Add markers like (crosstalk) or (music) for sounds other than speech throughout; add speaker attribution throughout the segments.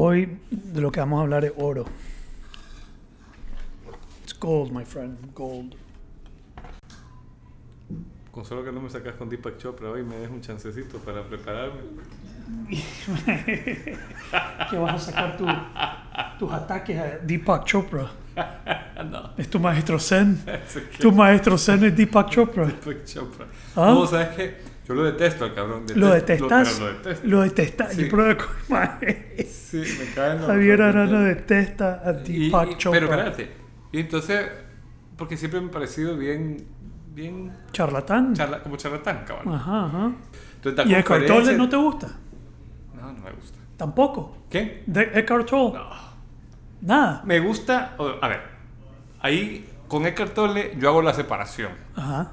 Speaker 1: Hoy de lo que vamos a hablar es oro. It's gold, my friend, gold.
Speaker 2: Con solo que no me sacas con Deepak Chopra hoy me des un chancecito para prepararme. (laughs)
Speaker 1: que vas a sacar tu- tus ataques a Deepak Chopra. (laughs)
Speaker 2: no.
Speaker 1: Es tu maestro Zen. (laughs) Tu maestro Zen es Deepak Chopra.
Speaker 2: Deepak Chopra.
Speaker 1: ¿Ah?
Speaker 2: No, ¿sabes qué? Yo lo detesto al cabrón.
Speaker 1: ¿Lo
Speaker 2: Detesto-
Speaker 1: detestas?
Speaker 2: pero lo detesto.
Speaker 1: Lo detestas.
Speaker 2: Sí.
Speaker 1: Yo pruebo con. (laughs)
Speaker 2: Sí, me los-
Speaker 1: Javier Arana detesta a Deepak
Speaker 2: y-
Speaker 1: Chopra.
Speaker 2: Pero espérate. Y entonces, porque siempre me ha parecido bien, bien
Speaker 1: Charlatán.
Speaker 2: charla- como charlatán, cabrón.
Speaker 1: Ajá, ajá.
Speaker 2: Entonces,
Speaker 1: ¿Y Eckhart Tolle no te gusta?
Speaker 2: No, no me gusta.
Speaker 1: Tampoco.
Speaker 2: ¿Qué?
Speaker 1: De Eckhart Tolle.
Speaker 2: No.
Speaker 1: Nada.
Speaker 2: Me gusta, a ver, ahí con Eckhart Tolle yo hago la separación.
Speaker 1: Ajá.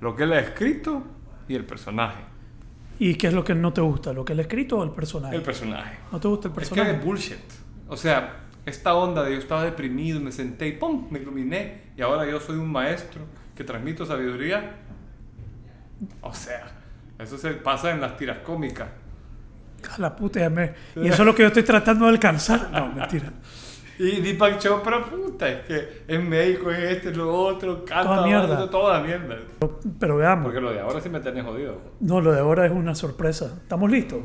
Speaker 2: Lo que él ha escrito y el personaje.
Speaker 1: ¿Y qué es lo que no te gusta? ¿Lo que ha escrito o el personaje?
Speaker 2: El personaje.
Speaker 1: ¿No te gusta el
Speaker 2: Es que
Speaker 1: personaje?
Speaker 2: es bullshit. O sea, esta onda de yo estaba deprimido, me senté y ¡pum! me iluminé. Y ahora yo soy un maestro que transmito sabiduría. O sea, eso se pasa en las tiras cómicas.
Speaker 1: A la puta, ya me- (laughs) Y eso es lo que yo estoy tratando de alcanzar. No, mentira.
Speaker 2: Y Deepak Chopra, puta, es que es médico, es este, es lo otro, canta,
Speaker 1: Toda mierda.
Speaker 2: baila, toda mierda.
Speaker 1: Pero, pero veamos.
Speaker 2: Porque lo de ahora sí me tenés jodido.
Speaker 1: No, lo de ahora es una sorpresa. ¿Estamos listos?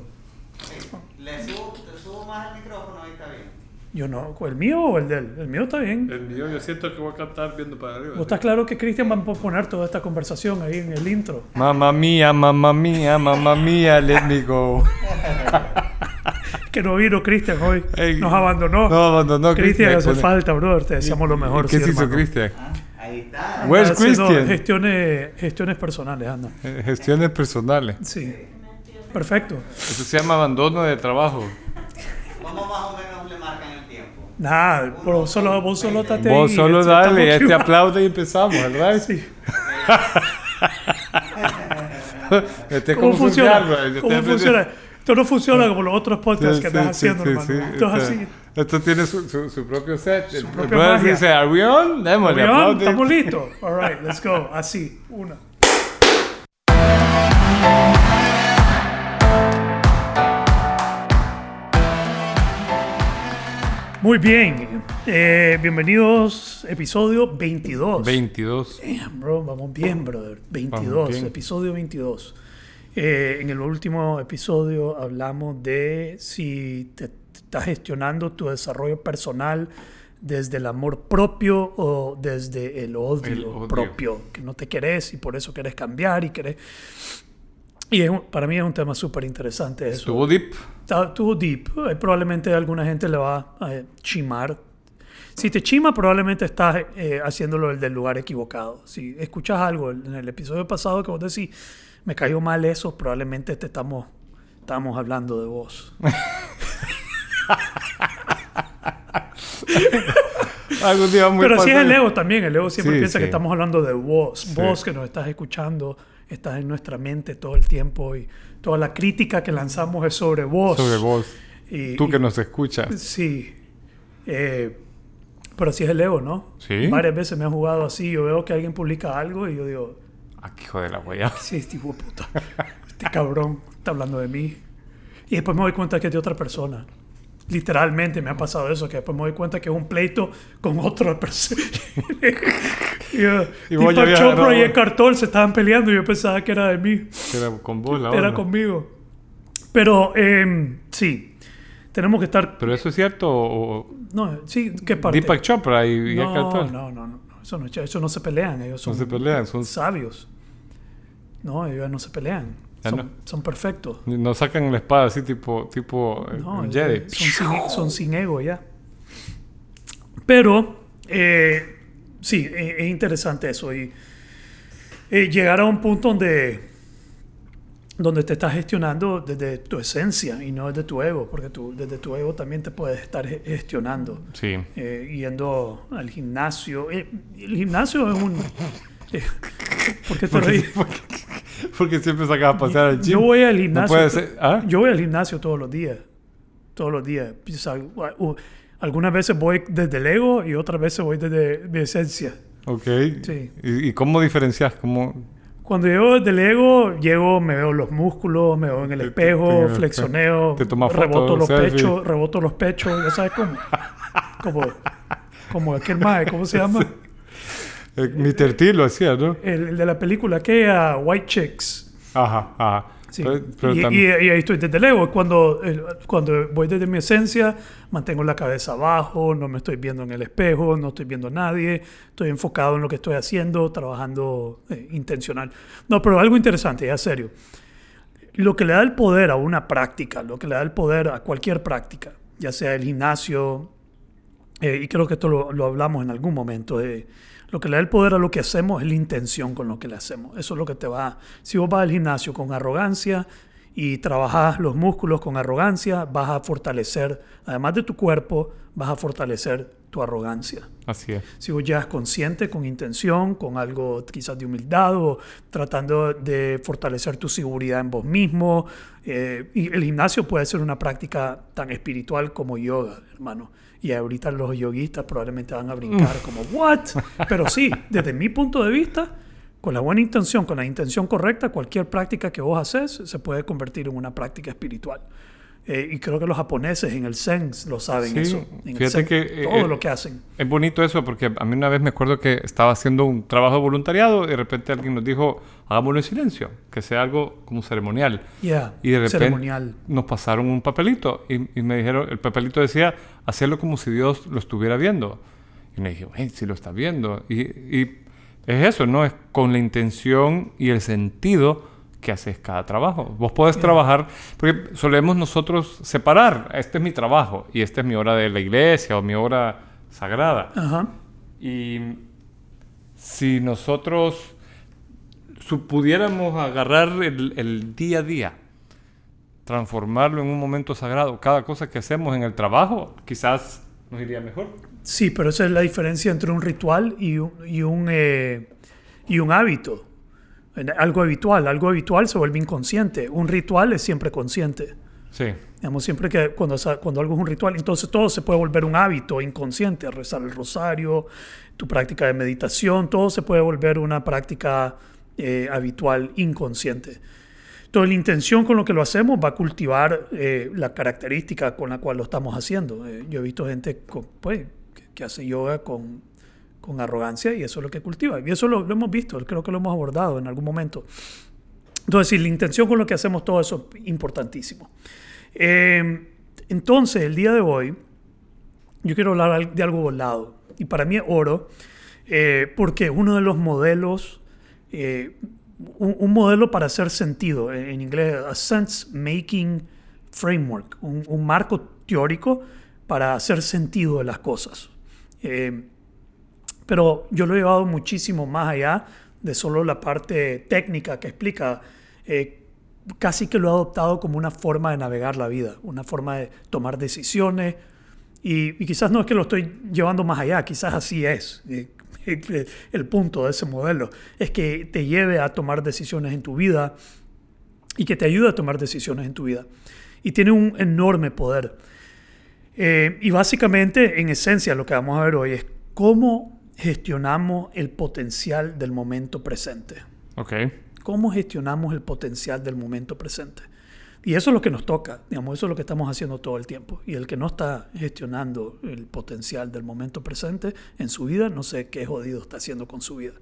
Speaker 3: Le subo, te subo más el micrófono, ahí está bien.
Speaker 1: Yo no. ¿El mío o el de él? El mío está bien.
Speaker 2: El mío yo siento que voy a cantar viendo para arriba.
Speaker 1: ¿Vos estás claro que Cristian va a poner toda esta conversación ahí en el intro?
Speaker 2: Mamma mía, mamma mía, mamma mía, let me go. (laughs)
Speaker 1: Que no vino Cristian hoy.
Speaker 2: Ey,
Speaker 1: Nos abandonó.
Speaker 2: no abandonó,
Speaker 1: Cristian
Speaker 2: Cristian,
Speaker 1: hace falta, brother. Te deseamos lo mejor.
Speaker 2: ¿Qué
Speaker 1: sí,
Speaker 2: se hizo. Cristian?
Speaker 3: Ah, ahí está.
Speaker 2: Where's?
Speaker 1: Gestiones, gestiones personales, anda.
Speaker 2: Eh, Gestiones personales.
Speaker 1: Sí. Perfecto.
Speaker 2: Eso se llama abandono de trabajo.
Speaker 3: ¿Cómo más o menos le marcan el tiempo?
Speaker 1: Nada, vos solo, vos solo estate
Speaker 2: Vos
Speaker 1: ahí,
Speaker 2: solo dale, este aplaude y empezamos, ¿verdad?
Speaker 1: Sí. (laughs)
Speaker 2: Este
Speaker 1: ¿Cómo funciona?
Speaker 2: funciona,
Speaker 1: ¿Cómo funciona? Esto no funciona como los otros podcasts que estás haciendo, hermano. Esto es así.
Speaker 2: Esto tiene su, su, su propio set. Su
Speaker 1: propia magia.
Speaker 2: dice, ¿Are we on? Démosle.
Speaker 1: ¿Estamos listos? All right, let's go. Así, una. Muy bien. Eh, bienvenidos, episodio 22.
Speaker 2: 22.
Speaker 1: Damn, bro, vamos bien, brother. 22,
Speaker 2: Vamos bien.
Speaker 1: episodio 22. Eh, en el último episodio hablamos de si te, te estás gestionando tu desarrollo personal desde el amor propio o desde el odio,
Speaker 2: El odio.
Speaker 1: propio, que no te querés y por eso querés cambiar y querés... Y es para mí es un tema súper interesante eso.
Speaker 2: Estuvo deep.
Speaker 1: Estuvo deep. Eh, Probablemente alguna gente le va a eh, chimar. Si te chima, probablemente estás eh, haciéndolo del lugar equivocado. Si escuchas algo en el episodio pasado que vos decís, me cayó mal eso, probablemente te estamos, estamos hablando de vos. (laughs)
Speaker 2: Algún día muy
Speaker 1: Pero así es el ego también. El ego siempre
Speaker 2: Sí,
Speaker 1: piensa que
Speaker 2: sí.
Speaker 1: estamos hablando de vos.
Speaker 2: Sí.
Speaker 1: Vos que nos estás escuchando, estás en nuestra mente todo el tiempo y toda la crítica que lanzamos es sobre vos.
Speaker 2: Sobre vos.
Speaker 1: Y-
Speaker 2: Tú
Speaker 1: y-
Speaker 2: que nos escuchas.
Speaker 1: Sí. Eh, pero así es el ego, ¿no?
Speaker 2: Sí.
Speaker 1: Varias veces me han jugado así. Yo veo que alguien publica algo y yo digo,
Speaker 2: Ah, qué hijo de la huella. (laughs)
Speaker 1: sí, este hijo de puta. Este cabrón está hablando de mí. Y después me doy cuenta que es de otra persona. Literalmente me ha pasado eso, que después me doy cuenta que es un pleito con otra persona. (laughs) y yo,
Speaker 2: Y
Speaker 1: Chopra
Speaker 2: agarrado-
Speaker 1: y Eckhart Tolle se estaban peleando y yo pensaba que era de mí.
Speaker 2: Era con vos la
Speaker 1: Era
Speaker 2: onda.
Speaker 1: conmigo. Pero em, sí, tenemos que estar...
Speaker 2: ¿Pero eso es cierto o...?
Speaker 1: No, sí, ¿qué parte?
Speaker 2: Deepak Chopra y, y
Speaker 1: no,
Speaker 2: Eckhart Tolle?
Speaker 1: no, no, no, eso no, eso no se pelean, ellos son
Speaker 2: No se pelean, son...
Speaker 1: sabios. No, ellos no se pelean, son,
Speaker 2: no.
Speaker 1: son perfectos.
Speaker 2: No sacan la espada así tipo, tipo eh,
Speaker 1: No,
Speaker 2: Jedi.
Speaker 1: son, sin, son sin ego ya. Pero, eh, sí, eh, es interesante eso. Y eh, llegar a un punto donde, donde te estás gestionando desde tu esencia y no desde tu ego, porque tú, desde tu ego también te puedes estar ge- gestionando.
Speaker 2: Sí.
Speaker 1: eh, yendo al gimnasio. Eh, el gimnasio es un... eh, ¿Por qué te reís? (laughs)
Speaker 2: porque, siempre sacas a pasear al gym.
Speaker 1: Yo voy al
Speaker 2: No
Speaker 1: gimnasio.
Speaker 2: puede ser... ¿Ah?
Speaker 1: Yo voy al gimnasio todos los días. Todos los días. O sea, algunas veces voy desde el ego y otras veces voy desde mi esencia.
Speaker 2: Ok.
Speaker 1: Sí.
Speaker 2: ¿Y, y cómo diferencias? ¿Cómo,
Speaker 1: Cuando llego del ego, llego, me veo los músculos, me veo en el
Speaker 2: Te-
Speaker 1: espejo,
Speaker 2: te-
Speaker 1: flexioneo,
Speaker 2: te tomas
Speaker 1: reboto los
Speaker 2: selfie.
Speaker 1: pechos, reboto los pechos, ya sabes cómo. Como, como aquel mae, ¿cómo se llama? (laughs)
Speaker 2: Eh, Mr. T lo hacía, ¿no?
Speaker 1: El, el de la película, aquella White Chicks.
Speaker 2: Ajá, ajá.
Speaker 1: Sí.
Speaker 2: Pero- pero
Speaker 1: y,
Speaker 2: tam-
Speaker 1: y- y ahí estoy desde el ego. Cuando, cuando voy desde mi esencia, mantengo la cabeza abajo, no me estoy viendo en el espejo, no estoy viendo a nadie, estoy enfocado en lo que estoy haciendo, trabajando eh, intencional. No, pero algo interesante, ya serio. Lo que le da el poder a una práctica, lo que le da el poder a cualquier práctica, ya sea el gimnasio, eh, y creo que esto lo, lo hablamos en algún momento, eh, lo que le da el poder a lo que hacemos es la intención con lo que le hacemos. Eso es lo que te va... Si vos vas al gimnasio con arrogancia y trabajas los músculos con arrogancia, vas a fortalecer, además de tu cuerpo, vas a fortalecer tu arrogancia.
Speaker 2: Así es.
Speaker 1: Si vos llegas consciente, con intención, con algo quizás de humildad o tratando de fortalecer tu seguridad en vos mismo. eh, y el gimnasio puede ser una práctica tan espiritual como yoga, hermano. Y ahorita los yoguistas probablemente van a brincar como, ¿what? Pero sí, desde mi punto de vista, con la buena intención, con la intención correcta, cualquier práctica que vos haces se puede convertir en una práctica espiritual. Eh, y creo que los japoneses en el Zen lo saben
Speaker 2: Sí,
Speaker 1: eso. En el
Speaker 2: fíjate
Speaker 1: Zen,
Speaker 2: que, eh,
Speaker 1: todo
Speaker 2: eh,
Speaker 1: lo que hacen.
Speaker 2: Es bonito eso porque a mí una vez me acuerdo que estaba haciendo un trabajo de voluntariado y de repente alguien nos dijo, hagámoslo en silencio, que sea algo como ceremonial.
Speaker 1: Yeah,
Speaker 2: Y de repente
Speaker 1: ceremonial.
Speaker 2: nos pasaron un papelito y, y me dijeron, el papelito decía, hacerlo como si Dios lo estuviera viendo. Y me dije, hey, si lo está viendo. Y, y es eso, ¿no? Es con la intención y el sentido que haces cada trabajo. Vos podés trabajar, porque solemos nosotros separar, este es mi trabajo y esta es mi hora de la iglesia o mi hora sagrada.
Speaker 1: Ajá.
Speaker 2: Y si nosotros pudiéramos agarrar el, el día a día, transformarlo en un momento sagrado, cada cosa que hacemos en el trabajo, quizás nos iría mejor.
Speaker 1: Sí, pero esa es la diferencia entre un ritual y un, y un, eh, y un hábito. Algo habitual. Algo habitual se vuelve inconsciente. Un ritual es siempre consciente.
Speaker 2: Sí,
Speaker 1: Digamos, siempre que cuando, cuando algo es un ritual, entonces todo se puede volver un hábito inconsciente. Rezar el rosario, tu práctica de meditación, todo se puede volver una práctica eh, habitual inconsciente. Entonces, la intención con lo que lo hacemos va a cultivar eh, la característica con la cual lo estamos haciendo. Eh, yo he visto gente con- pues, que hace yoga con, con arrogancia y eso es lo que cultiva. Y eso lo, lo hemos visto, creo que lo hemos abordado en algún momento. Entonces, la intención con lo que hacemos todo eso es importantísimo. Eh, entonces, el día de hoy, yo quiero hablar de algo volado. Y para mí es oro, eh, porque uno de los modelos, eh, un, un modelo para hacer sentido, en, en inglés, a sense-making framework, un, un marco teórico para hacer sentido de las cosas. Eh, pero yo lo he llevado muchísimo más allá de solo la parte técnica que explica. eh, casi que lo he adoptado como una forma de navegar la vida, una forma de tomar decisiones. Y, y quizás no es que lo estoy llevando más allá, quizás así es. eh, (laughs) el, punto de ese modelo es que te lleve a tomar decisiones en tu vida y que te ayude a tomar decisiones en tu vida. Y tiene un enorme poder. Eh, y básicamente, en esencia, lo que vamos a ver hoy es cómo gestionamos el potencial del momento presente.
Speaker 2: ok.
Speaker 1: ¿Cómo gestionamos el potencial del momento presente? Y eso es lo que nos toca, digamos, eso es lo que estamos haciendo todo el tiempo. Y el que no está gestionando el potencial del momento presente en su vida, no sé qué jodido está haciendo con su vida.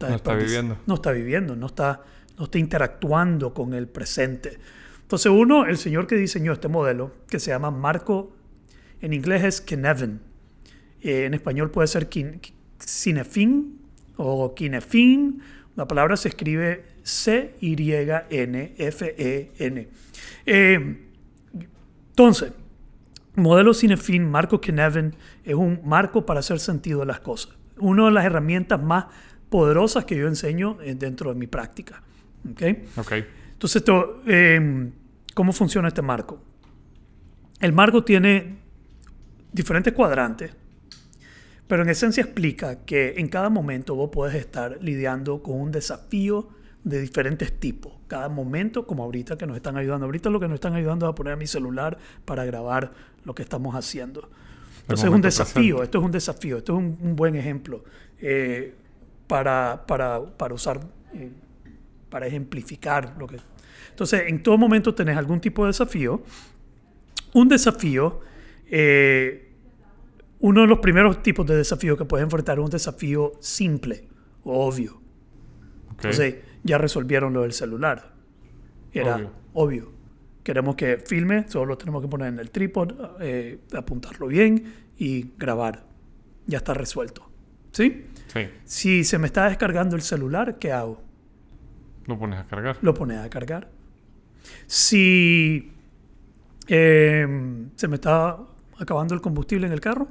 Speaker 2: No está viviendo.
Speaker 1: No está viviendo, no está, no está interactuando con el presente. Entonces uno, el señor que diseñó este modelo, que se llama Marco, en inglés es Kinevin, eh, en español puede ser kin- Cinefin o Kinefin. La palabra se escribe C-Y-N-F-E-N. Eh, entonces, modelo Cinefin, Marco Kinevin, es un marco para hacer sentido de las cosas. Una de las herramientas más poderosas que yo enseño dentro de mi práctica. ¿ok?
Speaker 2: Ok.
Speaker 1: Entonces, esto, eh, ¿cómo funciona este marco? El marco tiene diferentes cuadrantes, pero en esencia explica que en cada momento vos podés estar lidiando con un desafío de diferentes tipos. Cada momento, como ahorita que nos están ayudando. Ahorita lo que nos están ayudando es a poner a mi celular para grabar lo que estamos haciendo. Entonces es un desafío,
Speaker 2: presente.
Speaker 1: esto es un desafío, esto es un, un buen ejemplo eh, para, para, para usar eh, para ejemplificar lo que... Entonces, en todo momento tenés algún tipo de desafío. Un desafío, eh, uno de los primeros tipos de desafío que puedes enfrentar es un desafío simple o obvio. Entonces, ya resolvieron lo del celular. Era
Speaker 2: Obvio.
Speaker 1: obvio. Queremos que filme, solo lo tenemos que poner en el trípode, eh, apuntarlo bien y grabar. Ya está resuelto. ¿Sí?
Speaker 2: Sí.
Speaker 1: Si se me está descargando el celular, ¿qué hago?
Speaker 2: Lo pones a cargar.
Speaker 1: Lo pones a cargar. Si eh, se me está acabando el combustible en el carro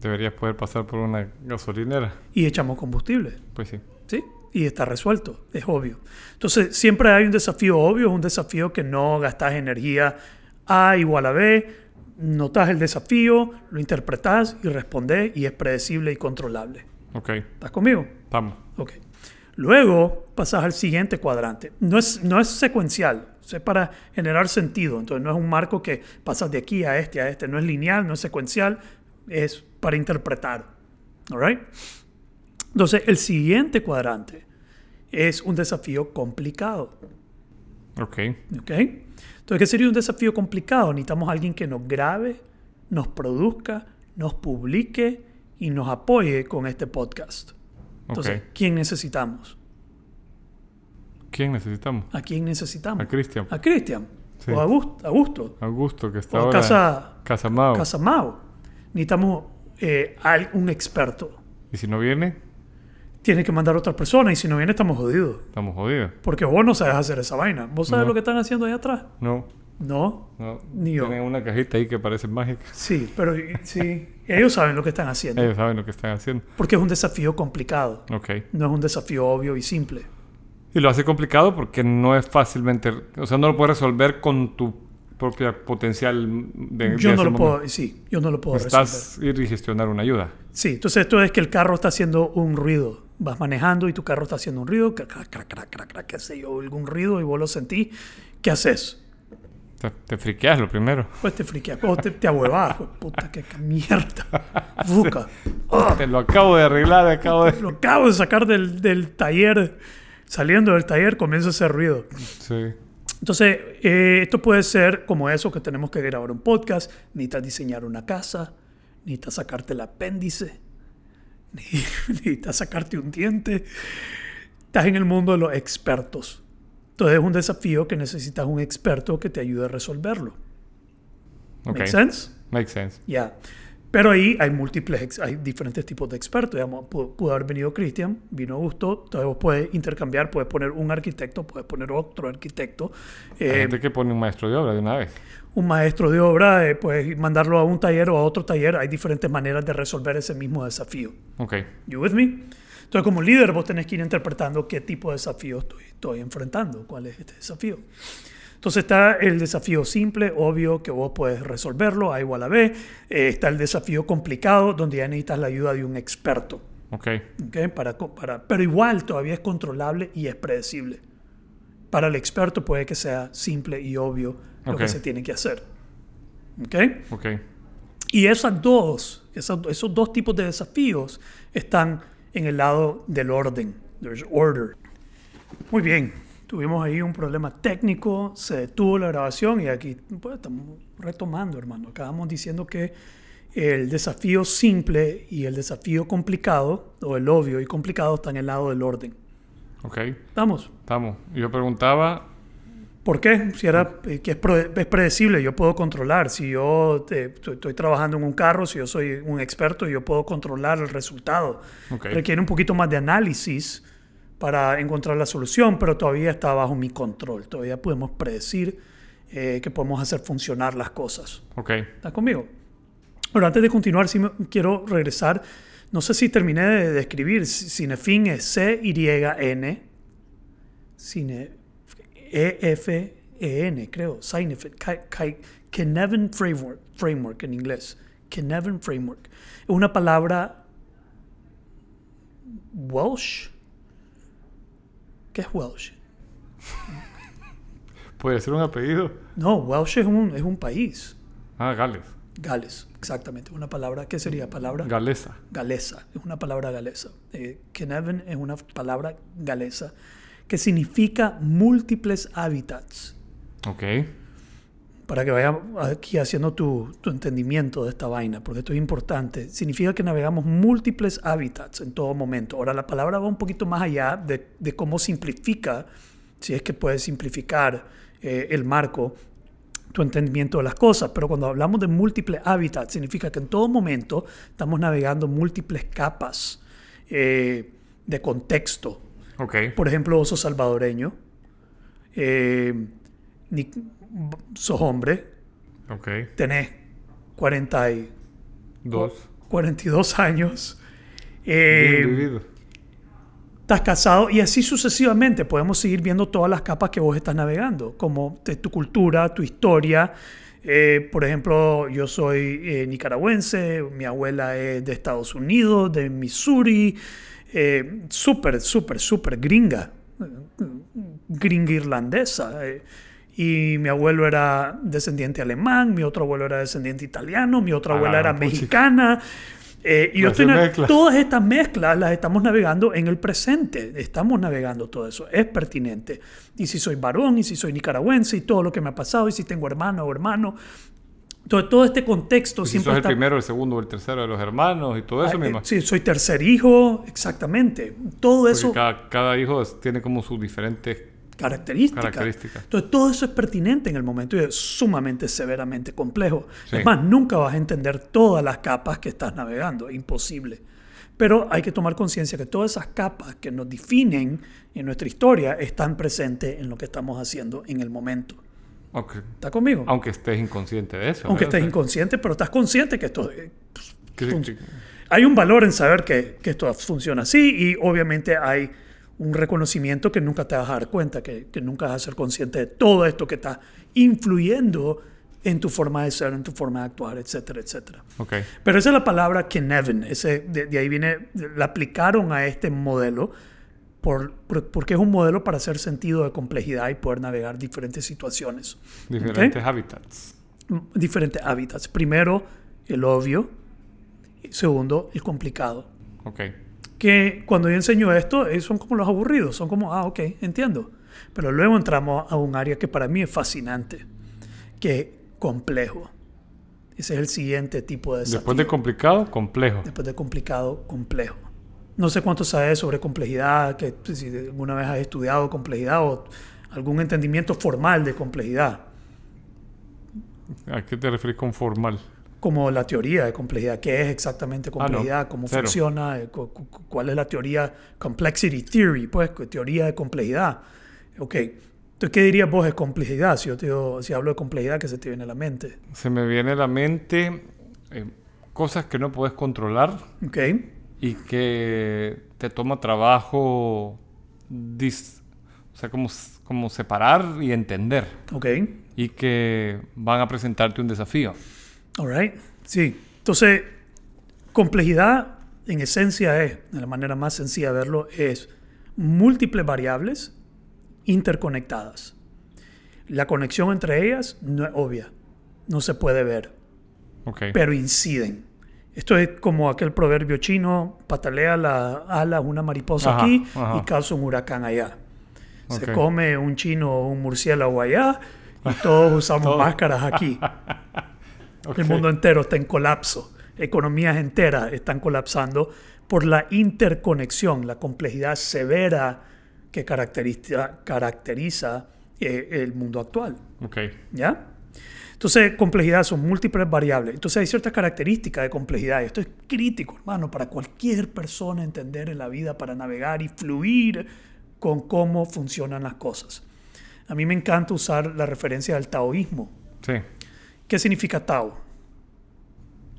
Speaker 2: Deberías poder pasar por una gasolinera.
Speaker 1: y echamos combustible.
Speaker 2: Pues sí.
Speaker 1: ¿Sí? Y está resuelto, es obvio. Entonces, siempre hay un desafío obvio, un desafío que no gastas energía A igual a B, notas el desafío, lo interpretas y respondes y es predecible y controlable.
Speaker 2: Ok.
Speaker 1: ¿Estás conmigo?
Speaker 2: Vamos.
Speaker 1: Ok. Luego pasas al siguiente cuadrante. No es, no es secuencial, es para generar sentido. Entonces no es un marco que pasas de aquí a este a este. No es lineal, no es secuencial, es para interpretar. All right? Entonces el siguiente cuadrante es un desafío complicado.
Speaker 2: Ok.
Speaker 1: ¿Ok? Entonces, ¿qué sería un desafío complicado? Necesitamos a alguien que nos grabe, nos produzca, nos publique y nos apoye con este podcast. Entonces. ¿quién necesitamos?
Speaker 2: ¿Quién necesitamos?
Speaker 1: ¿A quién necesitamos?
Speaker 2: A Cristian.
Speaker 1: A Cristian.
Speaker 2: Sí.
Speaker 1: O a Augusto. Augusto.
Speaker 2: Augusto, que está
Speaker 1: O a
Speaker 2: ahora.
Speaker 1: Casa,
Speaker 2: Casamao.
Speaker 1: Casamao. Necesitamos eh, un experto.
Speaker 2: Y si no viene,
Speaker 1: Tiene que mandar a otra persona y si no viene estamos jodidos.
Speaker 2: estamos jodidos.
Speaker 1: Porque vos no sabes hacer esa vaina. ¿Vos sabes
Speaker 2: No.
Speaker 1: lo que están haciendo ahí atrás?
Speaker 2: No.
Speaker 1: No.
Speaker 2: No.
Speaker 1: Ni yo.
Speaker 2: Tienen una cajita ahí que parece mágica.
Speaker 1: Sí, pero sí. Ellos saben lo que están haciendo.
Speaker 2: Ellos saben lo que están haciendo.
Speaker 1: Porque es un desafío complicado.
Speaker 2: Ok.
Speaker 1: No es un desafío obvio y simple.
Speaker 2: Y lo hace complicado porque no es fácilmente. O sea, no lo puedes resolver con tu propia potencial de.
Speaker 1: Yo
Speaker 2: de
Speaker 1: no
Speaker 2: ese
Speaker 1: lo puedo, sí, yo no lo puedo resolver.
Speaker 2: Necesitas ir y gestionar una ayuda.
Speaker 1: Sí, entonces esto es que el carro está haciendo un ruido. Vas manejando y tu carro está haciendo un ruido, crac, crac, qué sé yo, algún ruido y vos lo sentís. ¿Qué haces?
Speaker 2: Te, te friqueas lo primero.
Speaker 1: Pues te friqueas, o te, te ahuevás, pues, puta, qué mierda. Buca. Ah,
Speaker 2: Te lo acabo de arreglar, acabo de.
Speaker 1: lo acabo de sacar del, del taller. Saliendo del taller comienza a hacer ruido.
Speaker 2: Sí.
Speaker 1: Entonces, eh, esto puede ser como eso que tenemos que grabar un podcast, necesitas diseñar una casa, necesitas sacarte el apéndice, (laughs) necesitas sacarte un diente. Estás en el mundo de los expertos. Entonces es un desafío que necesitas un experto que te ayude a resolverlo.
Speaker 2: Ok.
Speaker 1: ¿Make sense?
Speaker 2: Makes sense.
Speaker 1: Ya. Pero ahí hay múltiples, hay diferentes tipos de expertos. Digamos, pudo, pudo haber venido Cristian, vino Augusto, entonces vos puedes intercambiar, puedes poner un arquitecto, puedes poner otro arquitecto.
Speaker 2: Hay
Speaker 1: Eh,
Speaker 2: gente que pone un maestro de obra de una vez.
Speaker 1: un maestro de obra, eh, puedes mandarlo a un taller o a otro taller. Hay diferentes maneras de resolver ese mismo desafío.
Speaker 2: Ok.
Speaker 1: You with me? Entonces, como líder, vos tenés que ir interpretando qué tipo de desafío estoy, estoy enfrentando, cuál es este desafío. Entonces está el desafío simple, obvio, que vos puedes resolverlo, A igual a B. Eh, está el desafío complicado, donde ya necesitas la ayuda de un experto.
Speaker 2: Ok.
Speaker 1: ¿ok? Para, para, pero igual todavía es controlable y es predecible. Para el experto puede que sea simple y obvio lo
Speaker 2: Ok.
Speaker 1: que se tiene que hacer. ¿ok?
Speaker 2: Ok.
Speaker 1: Y esas dos, esas- esos dos tipos de desafíos están en el lado del orden. There's order. Muy bien. Tuvimos ahí un problema técnico, se detuvo la grabación y aquí pues, estamos retomando, hermano. Acabamos diciendo que el desafío simple y el desafío complicado, o el obvio y complicado, están en el lado del orden.
Speaker 2: Ok.
Speaker 1: ¿Estamos?
Speaker 2: Estamos. Yo preguntaba.
Speaker 1: ¿Por qué? Si era eh, que es, pro- es predecible, yo puedo controlar. Si yo te- estoy, estoy trabajando en un carro, si yo soy un experto, yo puedo controlar el resultado.
Speaker 2: Ok.
Speaker 1: Requiere un poquito más de análisis para encontrar la solución, pero todavía está bajo mi control. Todavía podemos predecir eh, que podemos hacer funcionar las cosas.
Speaker 2: Ok.
Speaker 1: ¿Estás conmigo? Pero antes de continuar, sí me- quiero regresar. No sé si terminé de, de escribir. Cinefin es C-Y-N. Cine, E-F-E-N, creo. Cinefin. Kinevan Framework, Framework en inglés. Kinevan Framework. Es una palabra Welsh. ¿Qué es Welsh?
Speaker 2: ¿Puede ser un apellido?
Speaker 1: No, Welsh es un, es un país.
Speaker 2: Ah, Gales.
Speaker 1: Gales, exactamente. Una palabra, ¿qué sería? Palabra
Speaker 2: Galesa.
Speaker 1: galesa. Es una palabra galesa. Eh, Kenevan es una palabra galesa. que significa múltiples hábitats.
Speaker 2: Ok.
Speaker 1: Para que vayamos aquí haciendo tu, tu entendimiento de esta vaina, porque esto es importante. Significa que navegamos múltiples hábitats en todo momento. Ahora, la palabra va un poquito más allá de, de cómo simplifica, si es que puedes simplificar eh, el marco, tu entendimiento de las cosas. Pero cuando hablamos de múltiples hábitats, significa que en todo momento estamos navegando múltiples capas eh, de contexto.
Speaker 2: Ok.
Speaker 1: Por ejemplo, vos sos salvadoreño, eh, ni- sos hombre,
Speaker 2: Ok.
Speaker 1: tenés 40 y-
Speaker 2: Dos.
Speaker 1: 42 años,
Speaker 2: Bien
Speaker 1: eh,
Speaker 2: vivido.
Speaker 1: estás casado y así sucesivamente. Podemos seguir viendo todas las capas que vos estás navegando, como de tu cultura, tu historia. Eh, por ejemplo, yo soy eh, nicaragüense, mi abuela es de Estados Unidos, de Missouri, eh, súper, súper, súper gringa, gringa irlandesa. Y mi abuelo era descendiente alemán, mi otro abuelo era descendiente italiano, mi otra abuela era
Speaker 2: gran puchica.
Speaker 1: mexicana. eh, y yo
Speaker 2: No
Speaker 1: estoy na-
Speaker 2: mezcla.
Speaker 1: todas estas mezclas las estamos navegando en el presente. Estamos navegando todo eso. Es pertinente. Y si soy varón, y si soy nicaragüense, y todo lo que me ha pasado, y si tengo hermano o hermano. Entonces, todo este contexto
Speaker 2: si
Speaker 1: siempre
Speaker 2: sos el
Speaker 1: está...
Speaker 2: primero, el segundo el tercero de los hermanos y todo eso,
Speaker 1: Ah,
Speaker 2: me
Speaker 1: eh, sí, soy tercer hijo, exactamente. Todo
Speaker 2: Porque
Speaker 1: eso
Speaker 2: cada, cada hijo tiene como sus diferentes
Speaker 1: características. Entonces, todo eso es pertinente en el momento y es sumamente severamente complejo.
Speaker 2: Sí.
Speaker 1: Es más, nunca vas a entender todas las capas que estás navegando, imposible. Pero hay que tomar conciencia que todas esas capas que nos definen en nuestra historia están presentes en lo que estamos haciendo en el momento.
Speaker 2: Ok.
Speaker 1: ¿Está conmigo?
Speaker 2: Aunque estés inconsciente de eso.
Speaker 1: Aunque
Speaker 2: ¿verdad?
Speaker 1: estés inconsciente, pero estás consciente que esto... eh, hay un valor en saber que, que esto funciona así y obviamente hay un reconocimiento que nunca te vas a dar cuenta, que, que nunca vas a ser consciente de todo esto que está influyendo en tu forma de ser, en tu forma de actuar, etcétera, etcétera.
Speaker 2: Ok.
Speaker 1: Pero esa es la palabra Kinevin, ese, de, de ahí viene, la aplicaron a este modelo por, por- porque es un modelo para hacer sentido de complejidad y poder navegar diferentes situaciones.
Speaker 2: Diferentes hábitats.
Speaker 1: ¿Ok? Diferentes hábitats. Primero, el obvio. Segundo, el complicado
Speaker 2: Ok.
Speaker 1: Que cuando yo enseño esto son como los aburridos, son como, ah, ok, entiendo. Pero luego entramos a un área que para mí es fascinante, que es complejo. Ese es el siguiente tipo de desafío.
Speaker 2: Después de complicado, complejo.
Speaker 1: Después de complicado, complejo. No sé cuánto sabes sobre complejidad, que si alguna vez has estudiado complejidad o algún entendimiento formal de complejidad,
Speaker 2: ¿A qué te refieres con formal?
Speaker 1: Como la teoría de complejidad, qué es exactamente
Speaker 2: Ah, no,
Speaker 1: complejidad, cómo
Speaker 2: cero.
Speaker 1: funciona, eh, cu- cu- cuál es la teoría complexity theory, pues teoría de complejidad. Ok, entonces ¿qué dirías vos de complejidad? Si yo te digo- si hablo de complejidad, ¿qué se te viene a la mente?
Speaker 2: Se me viene a la mente eh, cosas que no puedes controlar
Speaker 1: Ok,
Speaker 2: y que te toma trabajo dis- o sea, como, como separar y entender
Speaker 1: ok,
Speaker 2: y que van a presentarte un desafío.
Speaker 1: Alright, sí. Entonces, complejidad en esencia es, de la manera más sencilla de verlo, es múltiples variables interconectadas. La conexión entre ellas no es obvia, no se puede ver.
Speaker 2: Ok.
Speaker 1: pero inciden. Esto es como aquel proverbio chino, patalea la ala una mariposa
Speaker 2: Ajá,
Speaker 1: aquí
Speaker 2: ajá.
Speaker 1: y causa un huracán allá. Se come un chino o un murciélago allá y (laughs) todos usamos máscaras aquí. (laughs) El mundo entero está en colapso. Economías enteras están colapsando por la interconexión, la complejidad severa que caracteriza, caracteriza eh, el mundo actual.
Speaker 2: Ok.
Speaker 1: ¿Ya? Entonces, complejidad son múltiples variables. Entonces, hay ciertas características de complejidad. Y esto es crítico, hermano, para cualquier persona entender en la vida, para navegar y fluir con cómo funcionan las cosas. A mí me encanta usar la referencia del taoísmo.
Speaker 2: Sí.
Speaker 1: ¿Qué significa Tao?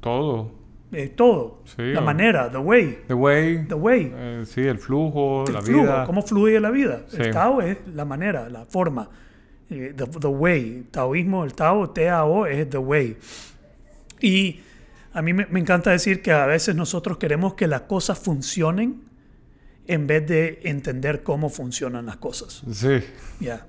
Speaker 2: Todo.
Speaker 1: Eh, todo.
Speaker 2: Sí,
Speaker 1: la
Speaker 2: o-
Speaker 1: manera, the way.
Speaker 2: The way.
Speaker 1: The way.
Speaker 2: eh, sí, el flujo,
Speaker 1: el
Speaker 2: la
Speaker 1: flujo,
Speaker 2: vida.
Speaker 1: cómo fluye la vida. El
Speaker 2: Sí.
Speaker 1: Tao es la manera, la forma. Eh, The, the way. Taoísmo, el Tao, T-A-O, es the way. Y a mí me, me encanta decir que a veces nosotros queremos que las cosas funcionen en vez de entender cómo funcionan las cosas.
Speaker 2: Sí.
Speaker 1: Ya.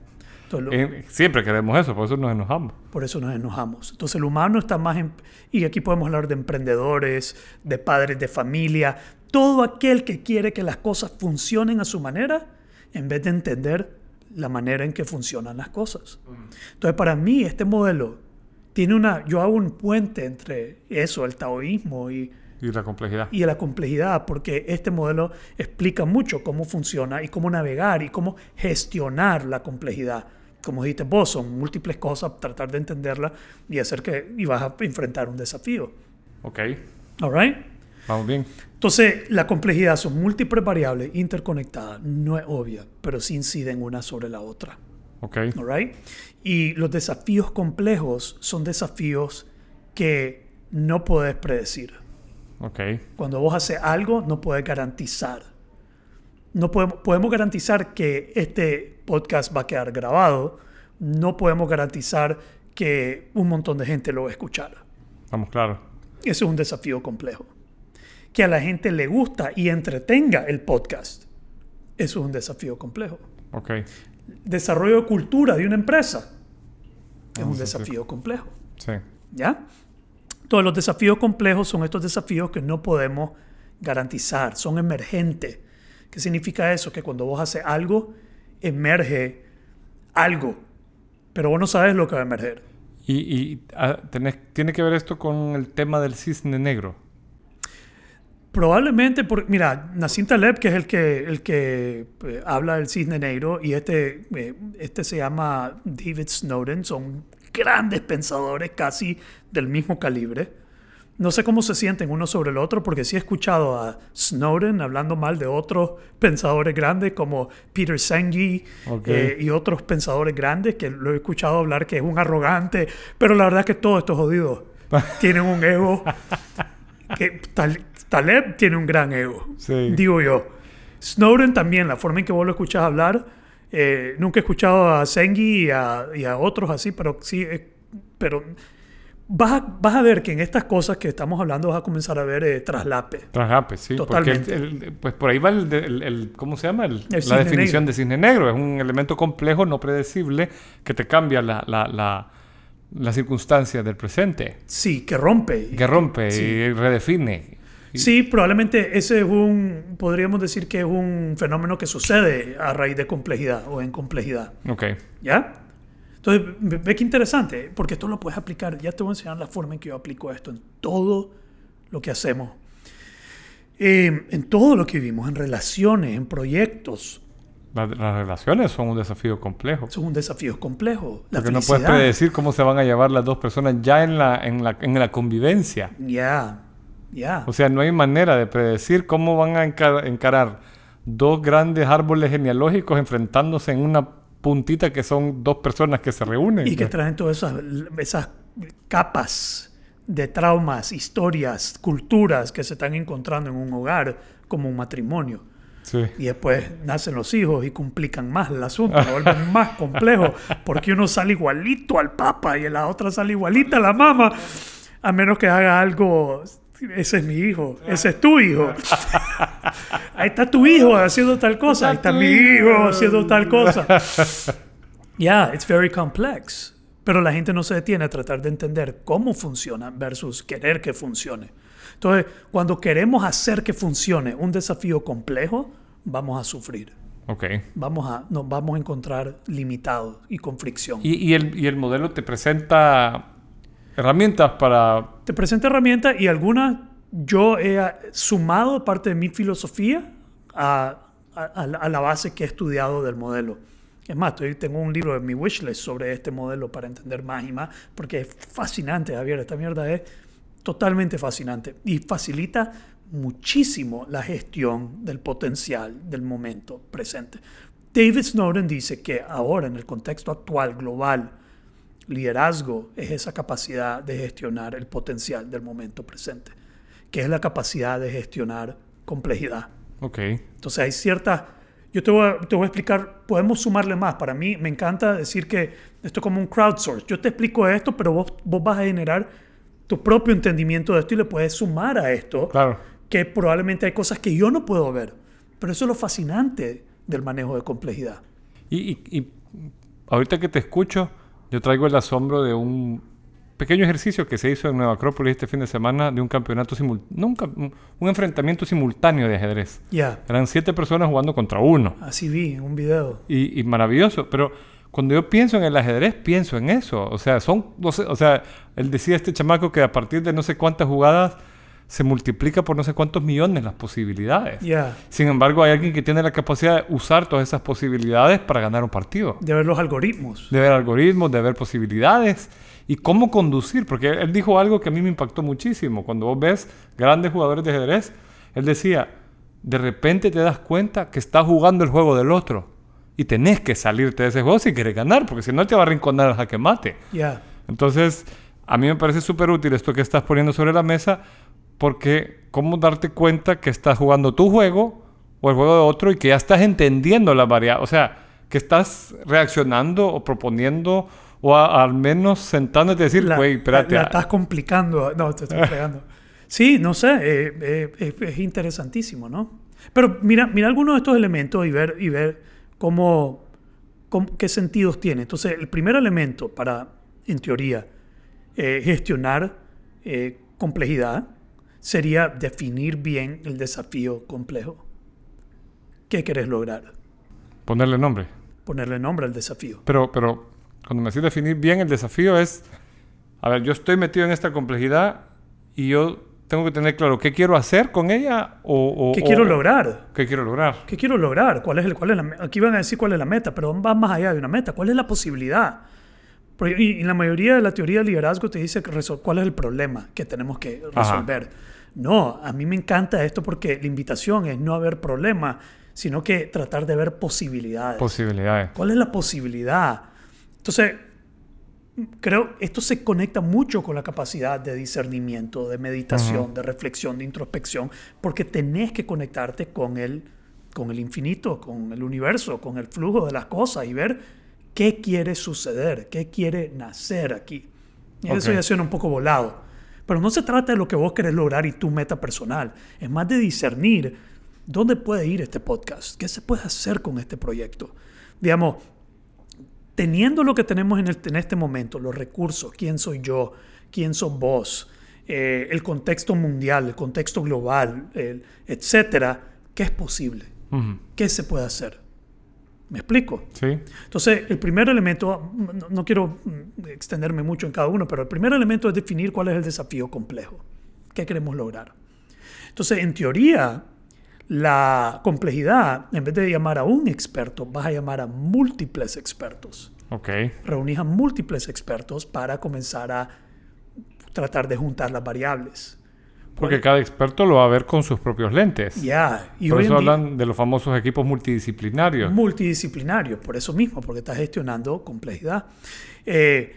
Speaker 1: Entonces, lo-
Speaker 2: Eh, siempre queremos eso, por eso nos enojamos.
Speaker 1: por eso nos enojamos. Entonces el humano está más en... Y aquí podemos hablar de emprendedores, de padres de familia, todo aquel que quiere que las cosas funcionen a su manera en vez de entender la manera en que funcionan las cosas. Entonces, para mí, este modelo tiene una. Yo hago un puente entre eso, el taoísmo y,
Speaker 2: Y la complejidad.
Speaker 1: y la complejidad, porque este modelo explica mucho cómo funciona y cómo navegar y cómo gestionar la complejidad. Como dijiste vos, son múltiples cosas, tratar de entenderla y hacer que y vas a enfrentar un desafío.
Speaker 2: Ok,
Speaker 1: All right?
Speaker 2: vamos bien.
Speaker 1: Entonces, la complejidad son múltiples variables interconectadas, no es obvia, pero sí inciden una sobre la otra.
Speaker 2: Ok,
Speaker 1: All right? Y los desafíos complejos son desafíos que no puedes predecir.
Speaker 2: ok,
Speaker 1: Cuando vos haces algo, no puedes garantizar. No podemos, podemos garantizar que este podcast va a quedar grabado. No podemos garantizar que un montón de gente lo va a escuchar.
Speaker 2: vamos claro.
Speaker 1: Eso es un desafío complejo. Que a la gente le gusta y entretenga el podcast. Eso es un desafío complejo.
Speaker 2: Ok,
Speaker 1: Desarrollo de cultura de una empresa. Es
Speaker 2: Un desafío
Speaker 1: complejo.
Speaker 2: sí.
Speaker 1: ¿Ya? Todos los desafíos complejos son estos desafíos que no podemos garantizar, son emergentes. ¿Qué significa eso? Que cuando vos haces algo, emerge algo, pero vos no sabes lo que va a emerger.
Speaker 2: Y, y ah, tenés- tiene que ver esto con el tema del cisne negro.
Speaker 1: Probablemente, por, mira, Nassim Taleb, que es el que, el que eh, habla del cisne negro, y este, eh, este se llama David Snowden, son grandes pensadores casi del mismo calibre. No sé cómo se sienten uno sobre el otro, porque sí he escuchado a Snowden hablando mal de otros pensadores grandes como Peter Senge eh, y otros pensadores grandes que lo he escuchado hablar que es un arrogante, pero la verdad es que todos estos jodidos (laughs) tienen un ego que Tal- Taleb tiene un gran ego,
Speaker 2: Sí.
Speaker 1: digo yo. Snowden también, la forma en que vos lo escuchás hablar, eh, nunca he escuchado a Sengi y a, y a otros así, pero sí, eh, pero vas a, vas a ver que en estas cosas que estamos hablando vas a comenzar a ver eh, traslape.
Speaker 2: Traslape, sí. Porque el-
Speaker 1: Totalmente.
Speaker 2: pues por ahí va el, el- el- ¿cómo se llama? El- la definición
Speaker 1: negro.
Speaker 2: de cisne negro. Es un elemento complejo, no predecible, que te cambia la, la, la, la circunstancia del presente.
Speaker 1: Sí, que rompe.
Speaker 2: Que rompe
Speaker 1: Sí.
Speaker 2: y redefine. Y-
Speaker 1: Sí, probablemente ese es un, podríamos decir que es un fenómeno que sucede a raíz de complejidad o en complejidad.
Speaker 2: Ok.
Speaker 1: ¿Ya? Entonces, ve, qué interesante, porque esto lo puedes aplicar. Ya te voy a enseñar la forma en que yo aplico esto en todo lo que hacemos. Eh, en todo lo que vivimos, en relaciones, en proyectos.
Speaker 2: La- las relaciones son un desafío complejo.
Speaker 1: Es un desafío complejo. La
Speaker 2: Porque no puedes predecir cómo se van a llevar las dos personas ya en la, en la, en la convivencia.
Speaker 1: Ya, ya.
Speaker 2: O sea, no hay manera de predecir cómo van a encar- encarar dos grandes árboles genealógicos enfrentándose en una puntita que son dos personas que se reúnen.
Speaker 1: Y que traen todas esas, esas capas de traumas, historias, culturas que se están encontrando en un hogar como un matrimonio.
Speaker 2: Sí.
Speaker 1: Y después nacen los hijos y complican más el asunto, lo vuelven (laughs) más complejo, porque uno sale igualito al papa y la otra sale igualita a la mamá, a menos que haga algo, ese es mi hijo, ese es tu hijo. (laughs) Ahí está tu hijo haciendo tal cosa, ahí está mi
Speaker 2: hijo.
Speaker 1: haciendo tal cosa. (laughs) Yeah, it's very complex. Pero la gente no se detiene a tratar de entender cómo funciona versus querer que funcione. Entonces, cuando queremos hacer que funcione un desafío complejo, vamos a sufrir.
Speaker 2: Ok.
Speaker 1: Vamos a, nos vamos a encontrar limitados y con fricción.
Speaker 2: Y, y el, y el modelo te presenta herramientas para...
Speaker 1: Te presento herramientas y algunas yo he ah, sumado parte de mi filosofía a, a- a la base que he estudiado del modelo. Es más, estoy- tengo un libro en mi wishlist sobre este modelo para entender más y más, porque es fascinante, Javier. Esta mierda es totalmente fascinante y facilita muchísimo la gestión del potencial del momento presente. David Snowden dice que ahora, en el contexto actual, global, liderazgo es esa capacidad de gestionar el potencial del momento presente, que es la capacidad de gestionar complejidad.
Speaker 2: Ok.
Speaker 1: Entonces hay ciertas... Yo te voy, a, te voy a explicar, podemos sumarle más. Para mí me encanta decir que esto es como un crowdsource. Yo te explico esto, pero vos, vos vas a generar tu propio entendimiento de esto y le puedes sumar a esto,
Speaker 2: Claro.
Speaker 1: que probablemente hay cosas que yo no puedo ver. Pero eso es lo fascinante del manejo de complejidad.
Speaker 2: Y, y- y ahorita que te escucho, yo traigo el asombro de un pequeño ejercicio que se hizo en Nueva Acrópolis este fin de semana de un campeonato simultáneo, un, cam- un- enfrentamiento simultáneo de ajedrez.
Speaker 1: Ya,
Speaker 2: Eran siete personas jugando contra uno.
Speaker 1: así vi en un video.
Speaker 2: Y, y maravilloso, pero cuando yo pienso en el ajedrez, pienso en eso. O sea, son, no sé, o sea, él decía este chamaco que a partir de no sé cuántas jugadas se multiplica por no sé cuántos millones las posibilidades. Sin embargo, hay alguien que tiene la capacidad de usar todas esas posibilidades para ganar un partido.
Speaker 1: de ver los algoritmos.
Speaker 2: De ver algoritmos, de ver posibilidades y cómo conducir. Porque él dijo algo que a mí me impactó muchísimo. Cuando vos ves grandes jugadores de ajedrez, él decía, de repente te das cuenta que estás jugando el juego del otro. Y tenés que salirte de ese juego si quieres ganar, porque si no te va a arrinconar al jaque mate.
Speaker 1: Ya,
Speaker 2: Entonces, a mí me parece súper útil esto que estás poniendo sobre la mesa, porque cómo darte cuenta que estás jugando tu juego o el juego de otro y que ya estás entendiendo la variable, o sea, que estás reaccionando o proponiendo o a- al menos sentándote y decir, güey, espérate.
Speaker 1: la- la
Speaker 2: ah,
Speaker 1: estás complicando. No, te estoy (laughs) fregando. Sí, no sé, eh, eh, es, es interesantísimo, ¿no? Pero mira, mira algunos de estos elementos y ver, y ver cómo, cómo- qué sentidos tiene. Entonces, el primer elemento para, en teoría, eh, gestionar eh, complejidad sería definir bien el desafío complejo. ¿Qué querés lograr?
Speaker 2: Ponerle nombre.
Speaker 1: Ponerle nombre al desafío.
Speaker 2: Pero, pero cuando me decís definir bien el desafío es, a ver, yo estoy metido en esta complejidad y yo tengo que tener claro qué quiero hacer con ella o... o-
Speaker 1: ¿Qué
Speaker 2: o-
Speaker 1: quiero lograr?
Speaker 2: ¿Qué quiero lograr?
Speaker 1: ¿Qué quiero lograr? ¿Cuál es el, cuál es la, aquí van a decir cuál es la meta, pero va más allá de una meta. ¿Cuál es la posibilidad? Y, y la mayoría de la teoría del liderazgo te dice que cuál es el problema que tenemos que
Speaker 2: Ajá.
Speaker 1: No, a mí me encanta esto porque la invitación es no haber problema, sino que tratar de ver posibilidades.
Speaker 2: Posibilidades.
Speaker 1: ¿Cuál es la posibilidad? Entonces, creo esto se conecta mucho con la capacidad de discernimiento, de meditación, de reflexión, de introspección, porque tenés que conectarte con el, con el infinito, con el universo, con el flujo de las cosas y ver qué quiere suceder, qué quiere nacer aquí. Y eso ya suena un poco volado. Pero no se trata de lo que vos querés lograr y tu meta personal. Es más de discernir dónde puede ir este podcast, qué se puede hacer con este proyecto. Digamos, teniendo lo que tenemos en, el- en este momento, los recursos, quién soy yo, quién sos vos, eh, el contexto mundial, el contexto global, el- etcétera, ¿qué es posible? ¿Qué se puede hacer? ¿Me explico?
Speaker 2: Sí.
Speaker 1: Entonces, el primer elemento, no, no quiero mm, extenderme mucho en cada uno, pero el primer elemento es definir cuál es el desafío complejo. ¿Qué queremos lograr? Entonces, en teoría, la complejidad, en vez de llamar a un experto, vas a llamar a múltiples expertos.
Speaker 2: Ok.
Speaker 1: Reunís a múltiples expertos para comenzar a tratar de juntar las variables.
Speaker 2: Porque cada experto lo va a ver con sus propios lentes.
Speaker 1: Ya, y
Speaker 2: Por eso hablan de los famosos equipos multidisciplinarios.
Speaker 1: multidisciplinario, por eso mismo, porque estás gestionando complejidad. Eh,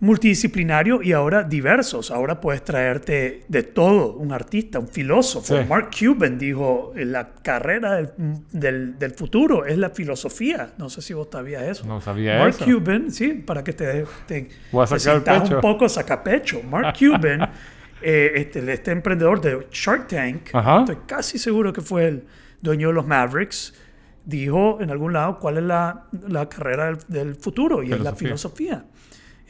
Speaker 1: multidisciplinario y ahora diversos. Ahora puedes traerte de todo, un artista, un filósofo.
Speaker 2: Sí.
Speaker 1: Mark Cuban dijo, la carrera del, del- del futuro es la filosofía. No sé si vos sabías eso.
Speaker 2: No sabía
Speaker 1: Mark
Speaker 2: eso.
Speaker 1: Cuban, sí, para que te, te, te un poco sacapecho. Mark Cuban, (laughs) eh, este, este emprendedor de Shark Tank,
Speaker 2: Ajá.
Speaker 1: estoy casi seguro que fue el dueño de los Mavericks, dijo en algún lado cuál es la, la carrera del, del futuro y es la filosofía.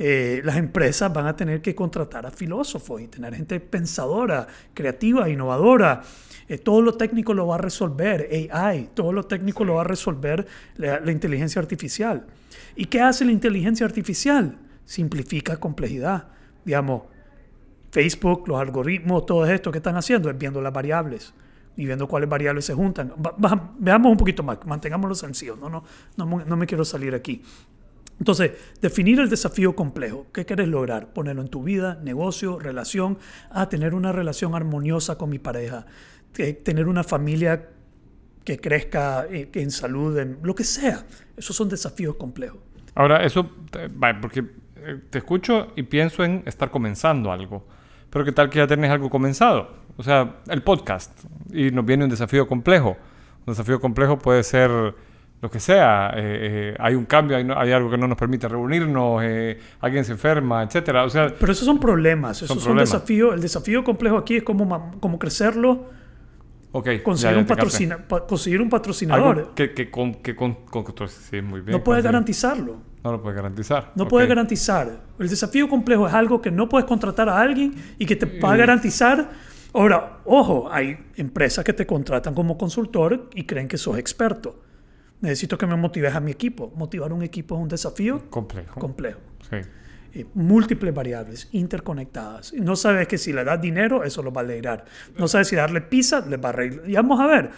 Speaker 1: Eh, las empresas van a tener que contratar a filósofos y tener gente pensadora, creativa, innovadora. Eh, todo lo técnico lo va a resolver AI, todo lo técnico lo va a resolver la, la inteligencia artificial. ¿Y qué hace la inteligencia artificial? Simplifica complejidad. Digamos, Facebook, los algoritmos, todo esto que están haciendo es viendo las variables y viendo cuáles variables se juntan. Va- va- veamos un poquito más, mantengámoslo sencillo, no, no, no, no me quiero salir aquí. Entonces, definir el desafío complejo. ¿Qué quieres lograr? Ponerlo en tu vida, negocio, relación. Ah, tener una relación armoniosa con mi pareja. Te- Tener una familia que crezca en, en salud, en lo que sea. Esos son desafíos complejos.
Speaker 2: Ahora, eso, eh, porque eh, te escucho y pienso en estar comenzando algo. Pero ¿qué tal que ya tenés algo comenzado? O sea, el podcast. Y nos viene un desafío complejo. Un desafío complejo puede ser lo que sea. eh, eh, hay un cambio, hay, no- hay algo que no nos permite reunirnos, eh, alguien se enferma, etcétera. O sea,
Speaker 1: Pero esos son problemas. Esos son,
Speaker 2: problemas.
Speaker 1: desafíos. El desafío complejo aquí es cómo, cómo crecerlo
Speaker 2: Ok, ya,
Speaker 1: conseguir,
Speaker 2: ya
Speaker 1: un, patrocina- pa- conseguir un patrocinador.
Speaker 2: Que, que, con, que con, con- sí, muy bien.
Speaker 1: no puedes garantizarlo.
Speaker 2: No lo puedes garantizar.
Speaker 1: No puedes garantizar. El desafío complejo es algo que no puedes contratar a alguien y que te va a
Speaker 2: Mm.
Speaker 1: garantizar. Ahora, ojo, hay empresas que te contratan como consultor y creen que sos experto. Necesito que me motives a mi equipo. Motivar un equipo es un desafío
Speaker 2: Complejo.
Speaker 1: complejo.
Speaker 2: sí.
Speaker 1: Eh, múltiples variables interconectadas. No sabes que si le das dinero, eso lo va a alegrar. No sabes si darle pizza, le va a reír. Y vamos a ver.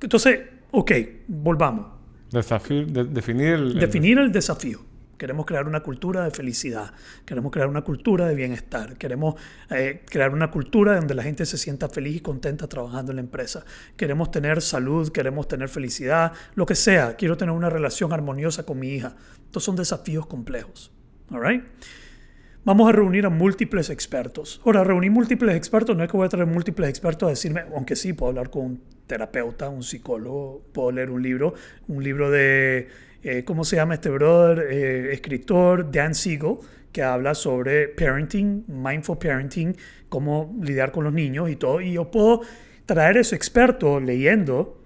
Speaker 1: Entonces, ok, volvamos.
Speaker 2: Desafío, de- definir el, el-
Speaker 1: Definir el desafío. Queremos crear una cultura de felicidad, queremos crear una cultura de bienestar, queremos eh, crear una cultura donde la gente se sienta feliz y contenta trabajando en la empresa. Queremos tener salud, queremos tener felicidad, lo que sea. Quiero tener una relación armoniosa con mi hija. Estos son desafíos complejos. All right? Vamos a reunir a múltiples expertos. Ahora, reunir múltiples expertos no es que voy a traer múltiples expertos a decirme, aunque sí, puedo hablar con un terapeuta, un psicólogo, puedo leer un libro, un libro de, eh, ¿cómo se llama este brother? Eh, escritor Dan Siegel, que habla sobre parenting, mindful parenting, cómo lidiar con los niños y todo. Y yo puedo traer ese experto leyendo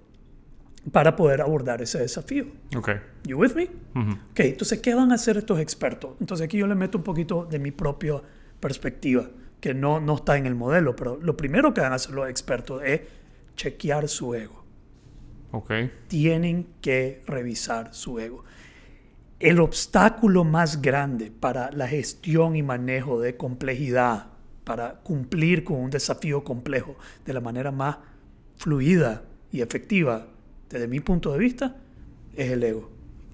Speaker 1: para poder abordar ese desafío.
Speaker 2: Ok.
Speaker 1: You with me?
Speaker 2: Ujú.
Speaker 1: Ok, entonces, ¿qué van a hacer estos expertos? Entonces, aquí yo le meto un poquito de mi propia perspectiva, que no, no está en el modelo, pero lo primero que van a hacer los expertos es chequear su ego.
Speaker 2: Ok.
Speaker 1: Tienen que revisar su ego. El obstáculo más grande para la gestión y manejo de complejidad, para cumplir con un desafío complejo de la manera más fluida y efectiva, desde mi punto de vista, es el ego.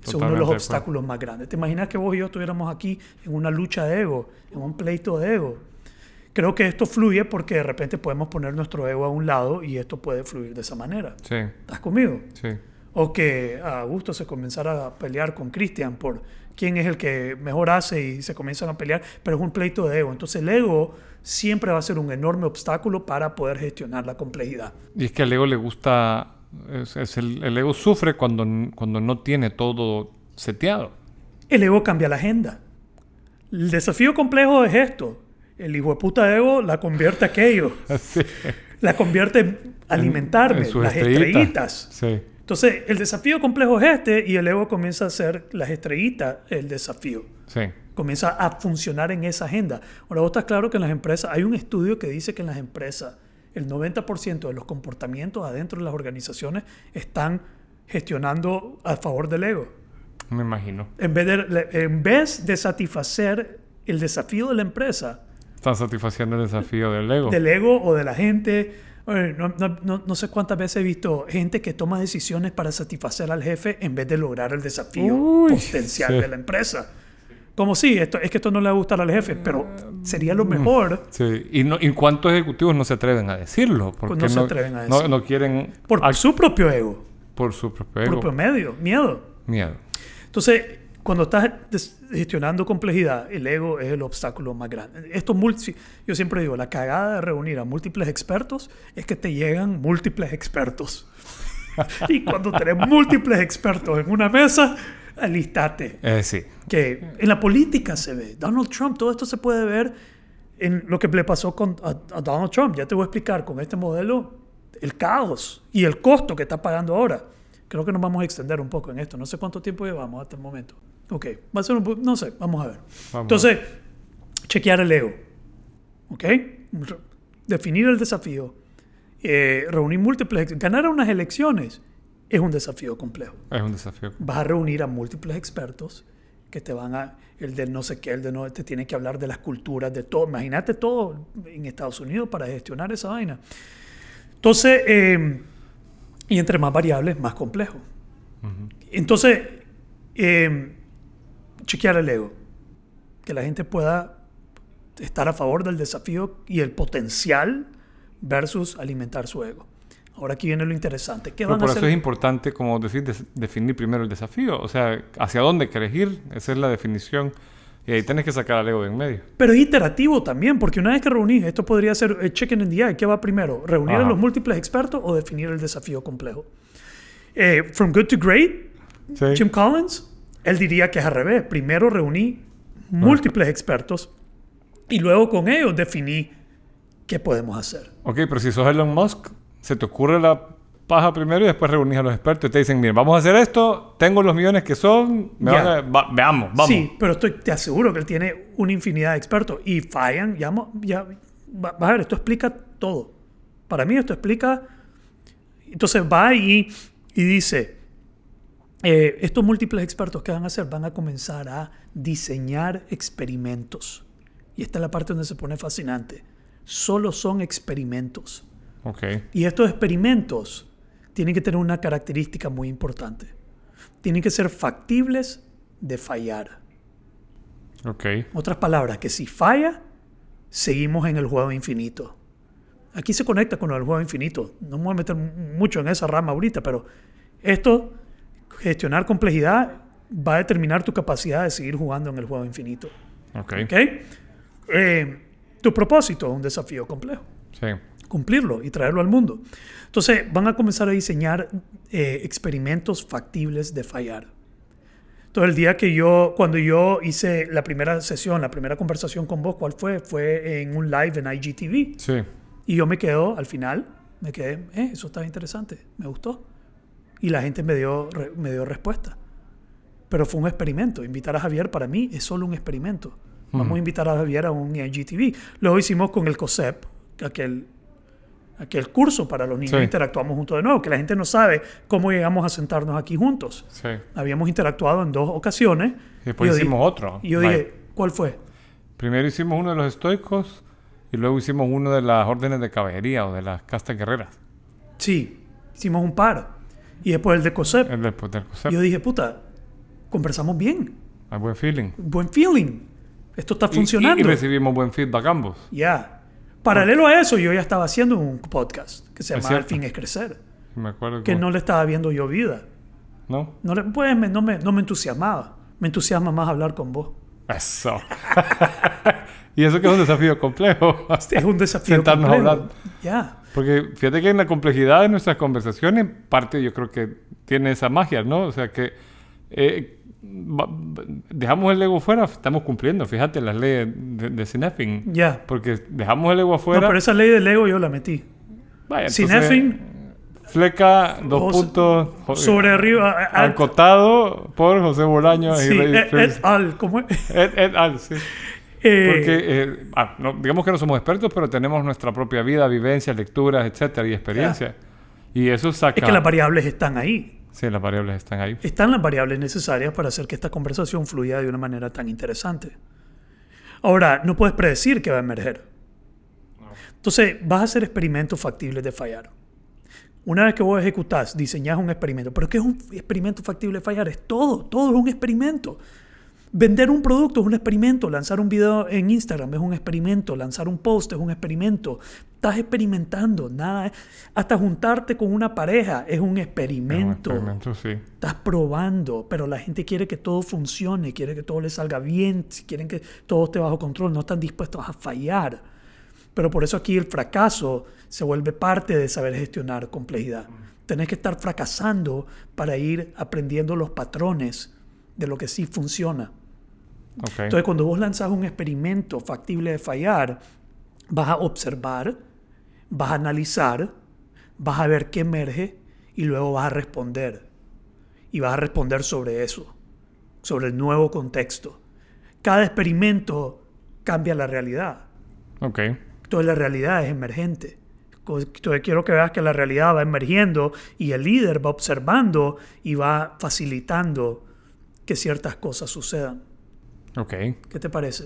Speaker 1: Es uno de los obstáculos más grandes. ¿Te imaginas que vos y yo estuviéramos aquí en una lucha de ego, en un pleito de ego? Creo que esto fluye porque de repente podemos poner nuestro ego a un lado y esto puede fluir de esa manera.
Speaker 2: Sí.
Speaker 1: ¿Estás conmigo?
Speaker 2: Sí.
Speaker 1: O que Augusto se comenzara a pelear con Cristian por quién es el que mejor hace y se comienzan a pelear, pero es un pleito de ego. Entonces el ego siempre va a ser un enorme obstáculo para poder gestionar la complejidad.
Speaker 2: Y es que al ego le gusta. Es- es el, el ego sufre cuando, cuando no tiene todo seteado.
Speaker 1: El ego cambia la agenda. El desafío complejo es esto. El hijo de puta ego la convierte aquello. (laughs)
Speaker 2: Sí.
Speaker 1: La convierte en alimentarme,
Speaker 2: En
Speaker 1: las
Speaker 2: estrellitas.
Speaker 1: estrellitas.
Speaker 2: Sí.
Speaker 1: Entonces, el desafío complejo es este y el ego comienza a ser las estrellitas el desafío.
Speaker 2: Sí.
Speaker 1: comienza a funcionar en esa agenda. Ahora, vos estás claro que en las empresas, hay un estudio que dice que en las empresas el 90% de los comportamientos adentro de las organizaciones están gestionando a favor del ego.
Speaker 2: Me imagino.
Speaker 1: En vez de, en vez de satisfacer el desafío de la empresa,
Speaker 2: Están satisfaciendo el desafío del ego.
Speaker 1: del ego o de la gente. No, no- no- no sé cuántas veces he visto gente que toma decisiones para satisfacer al jefe en vez de lograr el desafío
Speaker 2: Uy,
Speaker 1: potencial
Speaker 2: sí.
Speaker 1: de la empresa. Como sí, esto, es que esto no le va a gustar al jefe, pero sería lo mejor
Speaker 2: Sí. ¿Y, no, ¿Y cuántos ejecutivos no se atreven a decirlo? Porque
Speaker 1: Pues no se atreven a
Speaker 2: no-
Speaker 1: decirlo.
Speaker 2: No, quieren.
Speaker 1: por su propio ego,
Speaker 2: por su propio ego.
Speaker 1: propio medio, miedo.
Speaker 2: Miedo.
Speaker 1: Entonces, cuando estás gestionando complejidad, el ego es el obstáculo más grande. Esto multi- yo siempre digo, la cagada de reunir a múltiples expertos es que te llegan múltiples expertos. (laughs) y cuando tenés múltiples expertos en una mesa, alistate.
Speaker 2: Eh, sí.
Speaker 1: Que en la política se ve. Donald Trump, todo esto se puede ver en lo que le pasó con, a, a Donald Trump. Ya te voy a explicar con este modelo el caos y el costo que está pagando ahora. Creo que nos vamos a extender un poco en esto. No sé cuánto tiempo llevamos hasta el momento. Ok, va a ser un no sé, vamos a ver.
Speaker 2: Vamos.
Speaker 1: Entonces, chequear el ego. ¿Ok? Definir el desafío. eh, reunir múltiples. Ganar unas elecciones es un desafío complejo
Speaker 2: Es un desafío.
Speaker 1: vas a reunir a múltiples expertos que te van a, el del no sé qué, el de no, te tiene que hablar de las culturas, de todo. Imagínate todo en Estados Unidos para gestionar esa vaina. Entonces, eh, y entre más variables, más complejo. Entonces, eh, chequear el ego. Que la gente pueda estar a favor del desafío y el potencial versus alimentar su ego. Ahora aquí viene lo interesante. ¿Qué
Speaker 2: Pero
Speaker 1: van
Speaker 2: por
Speaker 1: a
Speaker 2: eso
Speaker 1: hacer?
Speaker 2: es importante, como decir, definir primero el desafío. O sea, hacia dónde querés ir. Esa es la definición. Y ahí tenés que sacar al ego de en medio.
Speaker 1: Pero es iterativo también, porque una vez que reunís, esto podría ser el chicken and the egg. ¿Qué va primero? ¿Reunir a
Speaker 2: Ajá.
Speaker 1: los múltiples expertos o definir el desafío complejo? Eh, from Good to Great,
Speaker 2: Sí.
Speaker 1: Jim Collins, él diría que es al revés. Primero reuní múltiples expertos y luego con ellos definí qué podemos hacer.
Speaker 2: Ok, pero si sos Elon Musk, se te ocurre la paja primero y después reunís a los expertos y te dicen, miren, vamos a hacer esto, tengo los millones que son, me van a- va- veamos, vamos.
Speaker 1: Sí, pero estoy, te aseguro que él tiene una infinidad de expertos y fallan. Ya, ya, va- vas a ver, esto explica todo. Para mí esto explica... Entonces va y, y dice, eh, estos múltiples expertos que van a hacer van a comenzar a diseñar experimentos. Y esta es la parte donde se pone fascinante. Solo son experimentos.
Speaker 2: Ok,
Speaker 1: Y estos experimentos tienen que tener una característica muy importante. Tienen que ser factibles de fallar.
Speaker 2: ok.
Speaker 1: Otras palabras, que si falla, seguimos en el juego infinito. Aquí se conecta con el juego infinito. No me voy a meter mucho en esa rama ahorita, pero esto, gestionar complejidad, va a determinar tu capacidad de seguir jugando en el juego infinito.
Speaker 2: Ok,
Speaker 1: ¿Ok? Eh, tu propósito es un desafío complejo
Speaker 2: sí.
Speaker 1: Cumplirlo y traerlo al mundo. Entonces van a comenzar a diseñar eh, experimentos factibles de fallar. Entonces el día que yo, cuando yo hice la primera sesión, la primera conversación con vos, ¿cuál fue? Fue en un live en IGTV.
Speaker 2: Sí,
Speaker 1: Y yo me quedo, al final, me quedé, eh, eso estaba interesante, me gustó. Y la gente me dio, me dio respuesta. Pero fue un experimento. Invitar a Javier para mí es solo un experimento. Vamos a invitar a Javier a un IGTV. Luego hicimos con el COSEP, aquel, aquel curso para los niños.
Speaker 2: Sí.
Speaker 1: Interactuamos juntos de nuevo, que la gente no sabe cómo llegamos a sentarnos aquí juntos.
Speaker 2: sí.
Speaker 1: Habíamos interactuado en dos ocasiones.
Speaker 2: Y después
Speaker 1: yo
Speaker 2: hicimos
Speaker 1: dije-
Speaker 2: otro.
Speaker 1: Y yo dije, ¿cuál fue?
Speaker 2: Primero hicimos uno de los estoicos y luego hicimos uno de las órdenes de caballería o de las castas guerreras.
Speaker 1: Sí, hicimos un par. Y después el de COSEP.
Speaker 2: El del, del concepto.
Speaker 1: Y yo dije, puta, conversamos bien.
Speaker 2: Hay buen feeling.
Speaker 1: Buen feeling. Esto está
Speaker 2: Y- y-
Speaker 1: funcionando.
Speaker 2: Y, recibimos buen feedback ambos.
Speaker 1: Ya. Paralelo a eso, yo ya estaba haciendo un podcast que se llama El
Speaker 2: cierto.
Speaker 1: fin es crecer.
Speaker 2: Me acuerdo
Speaker 1: Que no le estaba viendo yo vida.
Speaker 2: ¿No?
Speaker 1: No, le- pues, me- no, me, no me entusiasmaba. Me entusiasma más hablar con vos.
Speaker 2: Eso. (laughs) y eso que es un desafío complejo. (laughs)
Speaker 1: Es un desafío.
Speaker 2: Sentarnos a
Speaker 1: complejo.
Speaker 2: hablar.
Speaker 1: Ya.
Speaker 2: Porque fíjate que en la complejidad de nuestras conversaciones, parte yo creo que tiene esa magia, ¿no? O sea que eh, dejamos el ego fuera, estamos cumpliendo, fíjate, las leyes de, de Cinefin.
Speaker 1: Ya.
Speaker 2: Porque dejamos el ego
Speaker 1: No,
Speaker 2: afuera.
Speaker 1: pero esa ley del ego yo la metí.
Speaker 2: vaya,
Speaker 1: Cinefin,
Speaker 2: Fleca, dos
Speaker 1: Jos-
Speaker 2: puntos.
Speaker 1: sobre arriba. a- a-
Speaker 2: Acotado por José Bolaño
Speaker 1: sí,
Speaker 2: y
Speaker 1: et, et al. ¿Cómo es?
Speaker 2: Et- et al, sí.
Speaker 1: Eh,
Speaker 2: Porque, eh, ah, no, digamos que no somos expertos, pero tenemos nuestra propia vida, vivencias, lecturas, etcétera, y experiencia. Y eso saca.
Speaker 1: es que las variables están ahí.
Speaker 2: Sí, las variables están ahí.
Speaker 1: Están las variables necesarias para hacer que esta conversación fluya de una manera tan interesante. Ahora, no puedes predecir qué va a emerger. Entonces, vas a hacer experimentos factibles de fallar. Una vez que vos ejecutás, diseñás un experimento. ¿Pero qué es un experimento factible de fallar? Es todo, todo es un experimento. Vender un producto es un experimento, lanzar un video en Instagram es un experimento, lanzar un post es un experimento. Estás experimentando, nada. Hasta juntarte con una pareja es un
Speaker 2: Es un
Speaker 1: experimento.
Speaker 2: experimento, sí.
Speaker 1: Estás probando, pero la gente quiere que todo funcione, quiere que todo le salga bien, quieren que todo esté bajo control, no están dispuestos a fallar. Pero por eso aquí el fracaso se vuelve parte de saber gestionar complejidad. Tenés que estar fracasando para ir aprendiendo los patrones de lo que sí funciona.
Speaker 2: Ok.
Speaker 1: Entonces, cuando vos lanzas un experimento factible de fallar, vas a observar, vas a analizar, vas a ver qué emerge y luego vas a responder. Y vas a responder sobre eso, sobre el nuevo contexto. Cada experimento cambia la realidad.
Speaker 2: ok.
Speaker 1: Entonces, la realidad es emergente. Entonces, quiero que veas que la realidad va emergiendo y el líder va observando y va facilitando que ciertas cosas sucedan.
Speaker 2: Ok.
Speaker 1: ¿Qué te parece?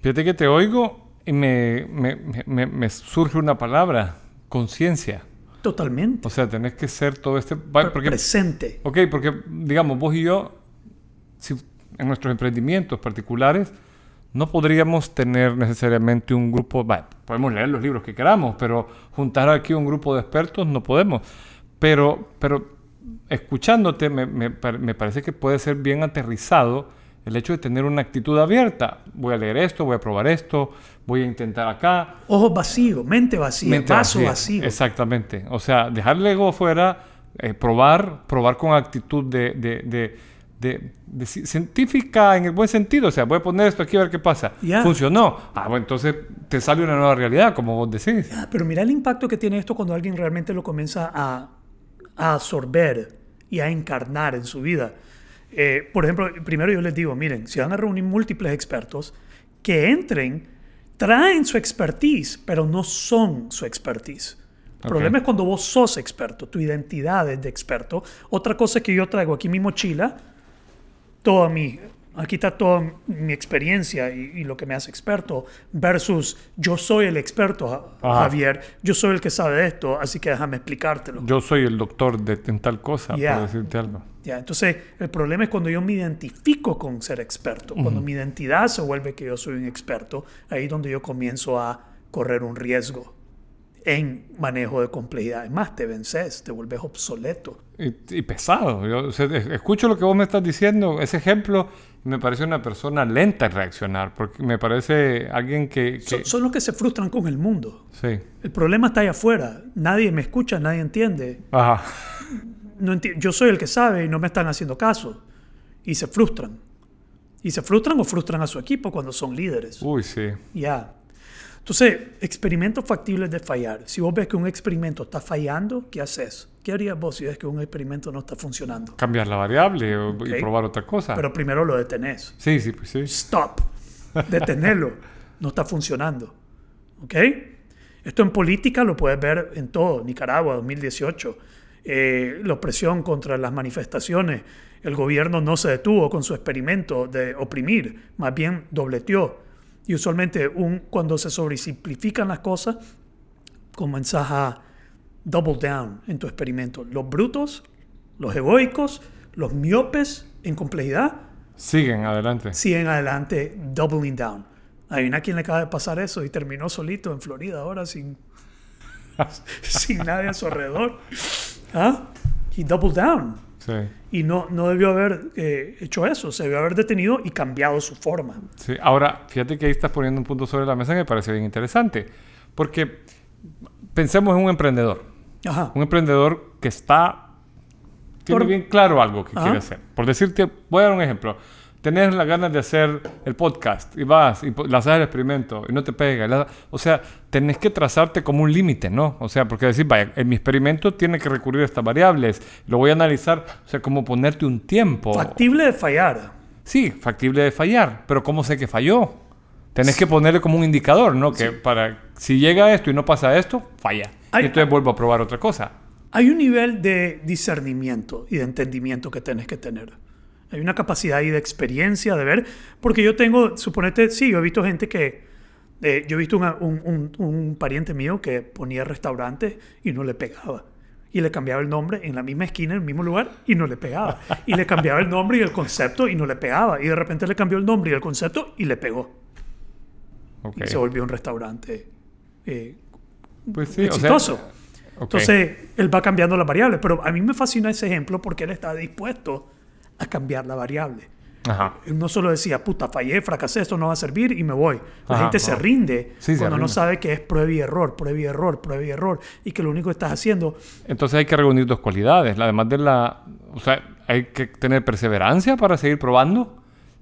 Speaker 2: Fíjate que te oigo y me, me, me- me- surge una palabra: conciencia.
Speaker 1: Totalmente.
Speaker 2: O sea, tenés que ser todo este. Porque,
Speaker 1: presente.
Speaker 2: ok, porque, digamos, vos y yo, si, en nuestros emprendimientos particulares, no podríamos tener necesariamente un grupo. va, podemos leer los libros que queramos, pero juntar aquí un grupo de expertos no podemos. Pero, pero escuchándote, me, me me parece que puede ser bien aterrizado el hecho de tener una actitud abierta. Voy a leer esto, voy a probar esto, voy a intentar acá.
Speaker 1: Ojos vacíos, mente vacía,
Speaker 2: Mente
Speaker 1: vaso
Speaker 2: vacía.
Speaker 1: vacío.
Speaker 2: Exactamente. O sea, dejar el ego fuera, eh, probar, probar con actitud de, de- de- de, de ci- científica en el buen sentido. O sea, voy a poner esto aquí a ver qué pasa.
Speaker 1: Ya.
Speaker 2: Funcionó. Ah, bueno, entonces te sale una nueva realidad, como vos decís.
Speaker 1: Pero mira el impacto que tiene esto cuando alguien realmente lo comienza a, a absorber y a encarnar en su vida. Eh, por ejemplo, primero yo les digo, miren, si van a reunir múltiples expertos, que entren, traen su expertise, pero no son su expertise. El problema es cuando vos sos experto, tu identidad es de experto. Otra cosa que yo traigo aquí mi mochila, toda mi, aquí está toda mi experiencia y, y lo que me hace experto, versus yo soy el experto,
Speaker 2: Ajá.
Speaker 1: Javier, yo soy el que sabe de esto, así que déjame explicártelo.
Speaker 2: Yo soy el doctor de en tal cosa, por decirte algo.
Speaker 1: Ya, entonces, el problema es cuando yo me identifico con ser experto, cuando mi identidad se vuelve que yo soy un experto, ahí es donde yo comienzo a correr un riesgo en manejo de complejidad. Es más, te vences, te vuelves obsoleto.
Speaker 2: Y, y pesado. Yo, o sea, es- escucho lo que vos me estás diciendo, ese ejemplo, me parece una persona lenta en reaccionar, porque me parece alguien que... Que-
Speaker 1: son los que se frustran con el mundo.
Speaker 2: sí.
Speaker 1: El problema está allá afuera. Nadie me escucha, nadie entiende.
Speaker 2: Ajá.
Speaker 1: No yo soy el que sabe y no me están haciendo caso. Y se frustran. Y se frustran o frustran a su equipo cuando son líderes.
Speaker 2: Uy, sí.
Speaker 1: Ya. Entonces, experimentos factibles de fallar. Si vos ves que un experimento está fallando, ¿qué haces? ¿Qué harías vos si ves que un experimento no está funcionando?
Speaker 2: Cambiar la variable o- y probar otra cosa.
Speaker 1: Pero primero lo detenés.
Speaker 2: sí, sí, pues sí.
Speaker 1: Stop. (laughs) Detenerlo. No está funcionando. ¿Ok? Esto en política lo puedes ver en todo. Nicaragua, 2018. Eh, la opresión contra las manifestaciones. El gobierno no se detuvo con su experimento de oprimir, más bien dobleteó. Y usualmente un, cuando se sobresimplifican las cosas, comenzás a double down en tu experimento. Los brutos, los egoicos, los miopes en complejidad,
Speaker 2: Siguen adelante.
Speaker 1: siguen adelante doubling down. Hay una quien le acaba de pasar eso y terminó solito en Florida ahora sin, (laughs) sin nadie a su alrededor. ¿Ah? Y double down.
Speaker 2: Sí.
Speaker 1: Y no, no debió haber eh, hecho eso, se debió haber detenido y cambiado su forma.
Speaker 2: Sí, ahora, fíjate que ahí estás poniendo un punto sobre la mesa que me parece bien interesante. Porque pensemos en un emprendedor.
Speaker 1: Ajá.
Speaker 2: Un emprendedor que está... Tiene
Speaker 1: Por-
Speaker 2: bien claro algo que
Speaker 1: Ajá.
Speaker 2: quiere hacer. Por decirte, voy a dar un ejemplo. Tenés las ganas de hacer el podcast y vas y le haces el experimento y no te pega. la- o sea, tenés que trazarte como un límite, ¿no? O sea, porque decir, vaya, en mi experimento tiene que recurrir a estas variables. Lo voy a analizar, o sea, como ponerte un tiempo.
Speaker 1: Factible de fallar.
Speaker 2: Sí, factible de fallar, pero ¿cómo sé que falló? Tenés que ponerle como un indicador, ¿no? Que para si llega esto y no pasa esto, falla. Y entonces vuelvo a probar otra cosa.
Speaker 1: Hay un nivel de discernimiento y de entendimiento que tenés que tener. Hay una capacidad y de experiencia de ver, porque yo tengo, suponete, sí, yo he visto gente que, eh, yo he visto una- un, un- un pariente mío que ponía restaurantes y no le pegaba. Y le cambiaba el nombre en la misma esquina, en el mismo lugar, y no le pegaba. Y le cambiaba el nombre y el concepto y no le pegaba. Y de repente le cambió el nombre y el concepto y le pegó.
Speaker 2: Ok.
Speaker 1: Y se volvió un restaurante eh,
Speaker 2: Pues sí, o sea,
Speaker 1: exitoso. Entonces, él va cambiando las variables, pero a mí me fascina ese ejemplo porque él está dispuesto a cambiar la variable.
Speaker 2: Ajá.
Speaker 1: No solo decía, puta, fallé, fracasé, esto no va a servir y me voy. La
Speaker 2: Ajá,
Speaker 1: gente se rinde
Speaker 2: Sí, se
Speaker 1: cuando no sabe que es prueba y error, prueba y error, prueba y error, y que lo único que estás haciendo,
Speaker 2: Entonces hay que reunir dos cualidades. Además de la... O sea, hay que tener perseverancia para seguir probando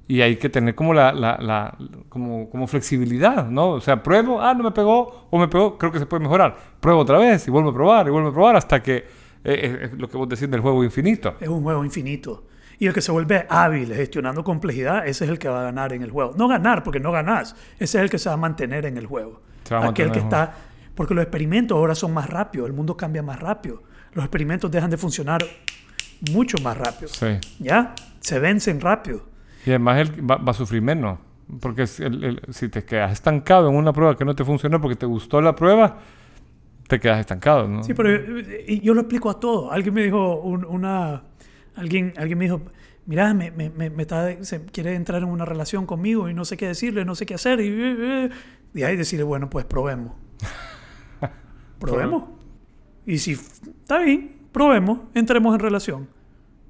Speaker 2: y hay que tener como la, la, la- como, como flexibilidad, ¿no? O sea, pruebo, ah, no me pegó, o me pegó, creo que se puede mejorar. Pruebo otra vez y vuelvo a probar y vuelvo a probar hasta que... eh, es lo que vos decís del juego infinito.
Speaker 1: es un juego infinito. Y el que se vuelve hábil gestionando complejidad, ese es el que va a ganar en el juego. No ganar, porque no ganás. Ese es el que se va a mantener en el juego. Aquel que está... Porque los experimentos ahora son más rápidos, el mundo cambia más rápido. Los experimentos dejan de funcionar mucho más rápido.
Speaker 2: Sí.
Speaker 1: ¿Ya? Se vencen rápido.
Speaker 2: Y además él va, va a sufrir menos. Porque si, el- el- si te quedas estancado en una prueba que no te funcionó porque te gustó la prueba, te quedas estancado, ¿no?
Speaker 1: Sí, pero eh, y yo lo explico a todo. Alguien me dijo, un- una, alguien, alguien me dijo, mira, me, me, me, está, se quiere entrar en una relación conmigo y no sé qué decirle, no sé qué hacer. Y, eh, eh". y ahí decirle, bueno, pues probemos. (laughs) probemos. Y si está bien, probemos, entremos en relación.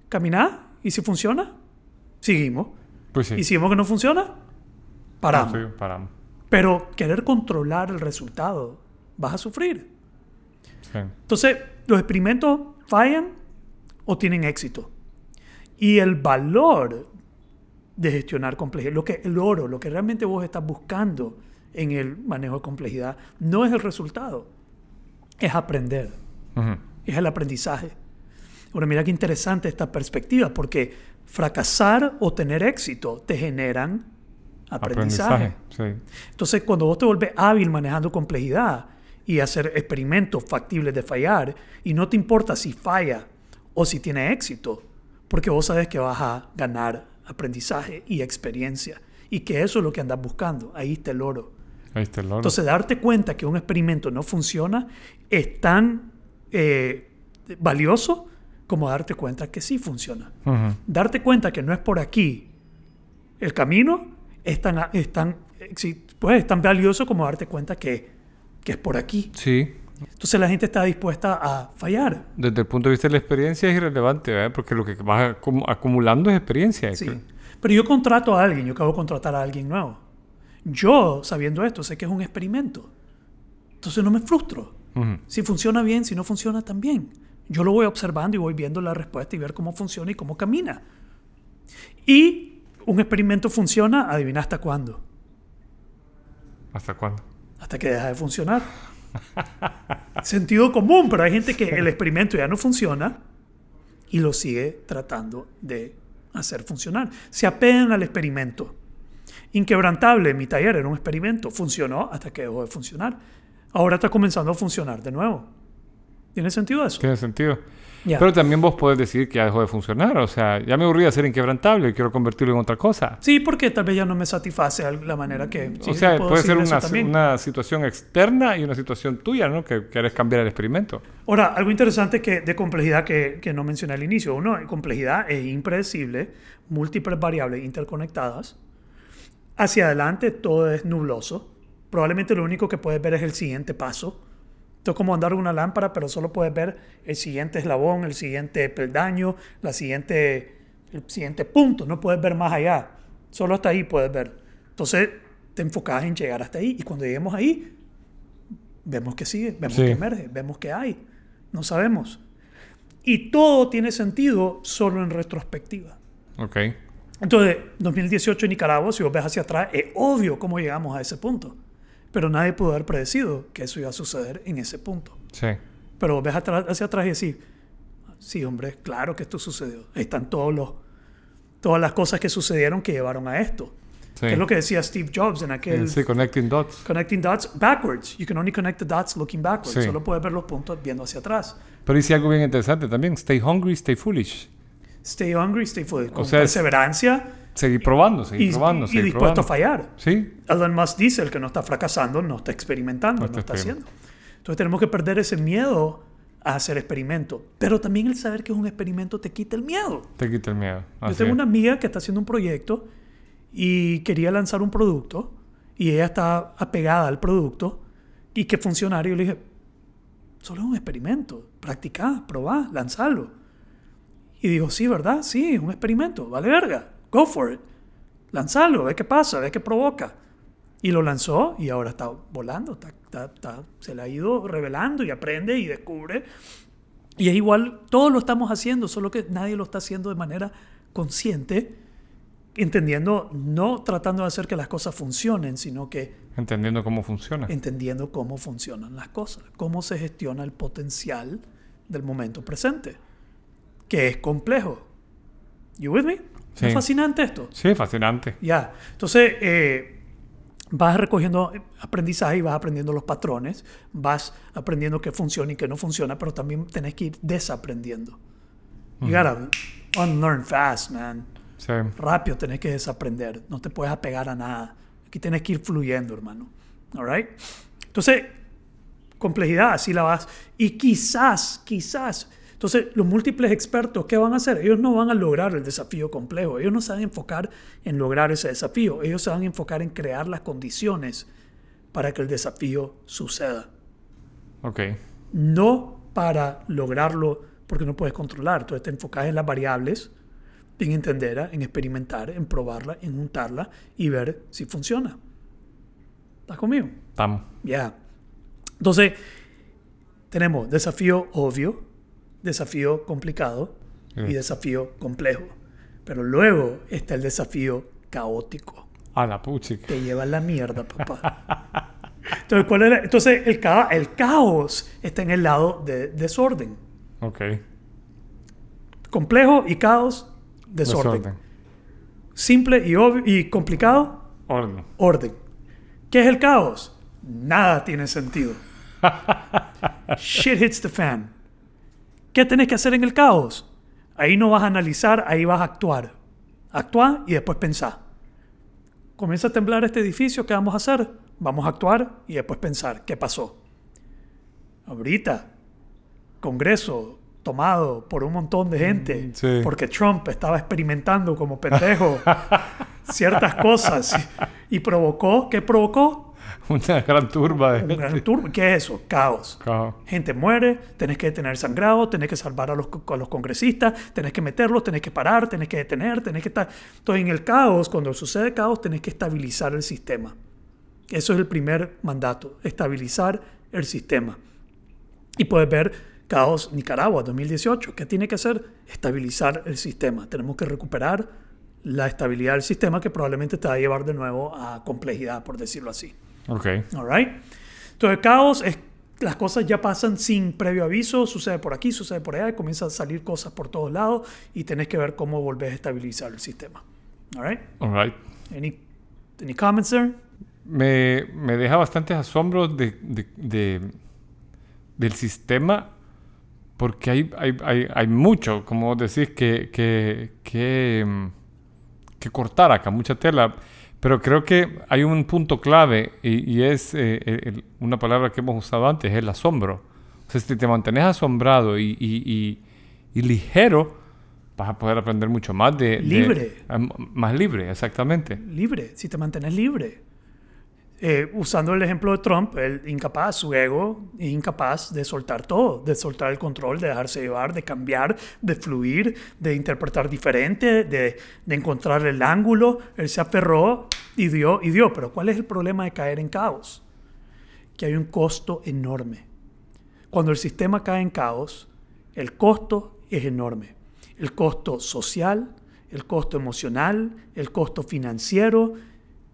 Speaker 1: Caminá y si funciona, seguimos.
Speaker 2: Pues sí.
Speaker 1: Y si vemos que no funciona, paramos.
Speaker 2: Sí, paramos.
Speaker 1: Pero querer controlar el resultado, vas a sufrir.
Speaker 2: Sí.
Speaker 1: Entonces, los experimentos fallan o tienen éxito. Y el valor de gestionar complejidad, lo que el oro, lo que realmente vos estás buscando en el manejo de complejidad, no es el resultado, es aprender, es el aprendizaje. Ahora mira qué interesante esta perspectiva, porque fracasar o tener éxito te generan aprendizaje.
Speaker 2: Sí.
Speaker 1: Entonces, cuando vos te vuelves hábil manejando complejidad y hacer experimentos factibles de fallar, y no te importa si falla o si tiene éxito, porque vos sabes que vas a ganar aprendizaje y experiencia, y que eso es lo que andas buscando. Ahí está el oro.
Speaker 2: Ahí está el oro.
Speaker 1: Entonces, darte cuenta que un experimento no funciona es tan eh, valioso como darte cuenta que sí funciona. Darte cuenta que no es por aquí el camino es tan, es tan, eh, pues, es tan valioso como darte cuenta que, que es por aquí.
Speaker 2: Sí.
Speaker 1: Entonces la gente está dispuesta a fallar.
Speaker 2: Desde el punto de vista de la experiencia es irrelevante, ¿verdad? Porque lo que vas acumu- acumulando es experiencia.
Speaker 1: Sí. Pero yo contrato a alguien, yo acabo de contratar a alguien nuevo. Yo, sabiendo esto, sé que es un experimento. Entonces no me frustro.
Speaker 2: Ujú.
Speaker 1: Si funciona bien, si no funciona también. Yo lo voy observando y voy viendo la respuesta y ver cómo funciona y cómo camina. Y un experimento funciona, adivina hasta cuándo.
Speaker 2: ¿Hasta cuándo?
Speaker 1: Hasta que deja de funcionar. (laughs) Sentido común, pero hay gente que el experimento ya no funciona y lo sigue tratando de hacer funcionar. Se apegan al experimento. Inquebrantable, mi taller era un experimento. Funcionó hasta que dejó de funcionar. Ahora está comenzando a funcionar de nuevo. ¿Tiene sentido eso?
Speaker 2: Tiene sentido.
Speaker 1: Ya.
Speaker 2: Pero también vos podés decir que ya dejó de funcionar. O sea, ya me aburrí de ser inquebrantable y quiero convertirlo en otra cosa.
Speaker 1: Sí, porque tal vez ya no me satisface la manera que... sí,
Speaker 2: o sea, puede ser una, una situación externa y una situación tuya, ¿no? Que querés cambiar el experimento.
Speaker 1: Ahora, algo interesante que, de complejidad que, que no mencioné al inicio. Uno, complejidad es impredecible, múltiples variables interconectadas. Hacia adelante todo es nubloso. Probablemente lo único que puedes ver es el siguiente paso. Esto es como andar una lámpara, pero solo puedes ver el siguiente eslabón, el siguiente peldaño, la siguiente, el siguiente punto. No puedes ver más allá. Solo hasta ahí puedes ver. Entonces te enfocas en llegar hasta ahí. Y cuando lleguemos ahí, vemos que sigue, vemos
Speaker 2: Sí.
Speaker 1: que emerge, vemos que hay. No sabemos. Y todo tiene sentido solo en retrospectiva.
Speaker 2: Ok.
Speaker 1: Entonces, 2018 en Nicaragua, si vos ves hacia atrás, es obvio cómo llegamos a ese punto. Pero nadie pudo haber predecido que eso iba a suceder en ese punto.
Speaker 2: Sí.
Speaker 1: Pero ves atrás, hacia atrás y decís, sí, hombre, claro que esto sucedió. Ahí están todos los, todas las cosas que sucedieron que llevaron a esto.
Speaker 2: Sí.
Speaker 1: Que es lo que decía Steve Jobs en aquel
Speaker 2: Sí, connecting dots.
Speaker 1: Connecting dots backwards. You can only connect the dots looking backwards.
Speaker 2: Sí.
Speaker 1: Solo puedes ver los puntos viendo hacia atrás.
Speaker 2: Pero dice algo bien interesante también. Stay hungry, stay foolish.
Speaker 1: Stay hungry, stay full. Con
Speaker 2: sea, es-
Speaker 1: perseverancia
Speaker 2: Seguir probando, seguir
Speaker 1: y,
Speaker 2: probando,
Speaker 1: y
Speaker 2: seguir
Speaker 1: dispuesto
Speaker 2: probando.
Speaker 1: a fallar.
Speaker 2: Sí.
Speaker 1: Elon Musk dice, el que no está fracasando no está experimentando,
Speaker 2: No
Speaker 1: no,
Speaker 2: está
Speaker 1: haciendo. Entonces tenemos que perder ese miedo a hacer experimentos. Pero también el saber que es un experimento te quita el miedo.
Speaker 2: Te quita el miedo.
Speaker 1: Yo
Speaker 2: Así
Speaker 1: tengo
Speaker 2: es.
Speaker 1: una amiga que está haciendo un proyecto y quería lanzar un producto y ella está apegada al producto y que funcionara. Y yo le dije, solo es un experimento, practicá, probá, lanzalo. Y dijo, sí, ¿verdad? Sí, es un experimento, vale verga, go for it. Lanzalo, ve qué pasa, ve qué provoca. Y lo lanzó y ahora está volando, está- está- está- se le ha ido revelando y aprende y descubre. Y es igual, todos lo estamos haciendo, solo que nadie lo está haciendo de manera consciente, entendiendo, no tratando de hacer que las cosas funcionen, sino que
Speaker 2: Entendiendo cómo funciona.
Speaker 1: entendiendo cómo funcionan las cosas, cómo se gestiona el potencial del momento presente, que es complejo. You with me? ¿No
Speaker 2: Sí.
Speaker 1: Es fascinante esto.
Speaker 2: Sí, fascinante.
Speaker 1: Ya. Entonces, eh, vas recogiendo aprendizaje y vas aprendiendo los patrones, vas aprendiendo qué funciona y qué no funciona, pero también tenés que ir desaprendiendo. You gotta unlearn fast, man.
Speaker 2: Sí.
Speaker 1: Rápido tenés que desaprender. No te puedes apegar a nada. Aquí tenés que ir fluyendo, hermano. All right? Entonces, complejidad, así la vas. Y quizás, quizás. Entonces, los múltiples expertos, ¿qué van a hacer? Ellos no van a lograr el desafío complejo. Ellos no se van a enfocar en lograr ese desafío. Ellos se van a enfocar en crear las condiciones para que el desafío suceda.
Speaker 2: Ok.
Speaker 1: No para lograrlo porque no puedes controlar. Entonces, te enfocas en las variables, en entenderla, en experimentar, en probarla, en juntarla y ver si funciona. ¿Estás conmigo?
Speaker 2: Estamos.
Speaker 1: Ya. Entonces, tenemos desafío obvio, desafío complicado y desafío complejo. Pero luego está el desafío caótico.
Speaker 2: A la puchica.
Speaker 1: Te lleva a la mierda, papá. Entonces, ¿cuál era? Entonces el, ca- el caos está en el lado de desorden.
Speaker 2: Ok.
Speaker 1: Complejo y caos, desorden. Simple y, obvio- y complicado,
Speaker 2: Orden.
Speaker 1: orden. ¿Qué es el caos? Nada tiene sentido. (laughs) Shit hits the fan. ¿Qué tenés que hacer en el caos? Ahí no vas a analizar, ahí vas a actuar. Actuar y después pensar. Comienza a temblar este edificio, ¿qué vamos a hacer? Vamos a actuar y después pensar, ¿qué pasó? Ahorita, Congreso tomado por un montón de gente,
Speaker 2: Mm, sí.
Speaker 1: porque Trump estaba experimentando como pendejo (laughs) ciertas cosas y, y provocó, ¿qué provocó? (laughs)
Speaker 2: Una gran turba de
Speaker 1: Un
Speaker 2: gente.
Speaker 1: gran turbo. ¿Qué es eso? Caos.
Speaker 2: Caos.
Speaker 1: Gente muere, tenés que detener sangrado, tenés que salvar a los, a los congresistas, tenés que meterlos, tenés que parar, tenés que detener, tenés que estar... Entonces, en el caos, cuando sucede caos, tenés que estabilizar el sistema. Eso es el primer mandato, estabilizar el sistema. Y puedes ver caos Nicaragua 2018. ¿Qué tiene que hacer? Estabilizar el sistema. Tenemos que recuperar la estabilidad del sistema que probablemente te va a llevar de nuevo a complejidad, por decirlo así.
Speaker 2: Ok.
Speaker 1: All right. Entonces, caos es las cosas ya pasan sin previo aviso, sucede por aquí, sucede por allá, y comienzan a salir cosas por todos lados y tenés que ver cómo volvés a estabilizar el sistema. All right.
Speaker 2: All right.
Speaker 1: Any, any comments there?
Speaker 2: Me, me deja bastantes asombros de, de- de- del sistema porque hay, hay, hay, hay mucho, como decís, que, que, que, mm, que cortar acá, mucha tela. Pero creo que hay un punto clave y, y es eh, el- una palabra que hemos usado antes, es el asombro. O sea, si te mantenés asombrado y, y- y- ligero, vas a poder aprender mucho más de... de-
Speaker 1: Libre.
Speaker 2: m- más libre, exactamente.
Speaker 1: Libre, si te mantienes libre. Eh, usando el ejemplo de Trump, él incapaz, su ego es incapaz de soltar todo, de soltar el control, de dejarse llevar, de cambiar, de fluir, de interpretar diferente, de, de encontrar el ángulo. Él se aferró y dio, y dio. Pero ¿cuál es el problema de caer en caos? Que hay un costo enorme. Cuando el sistema cae en caos, el costo es enorme. El costo social, el costo emocional, el costo financiero,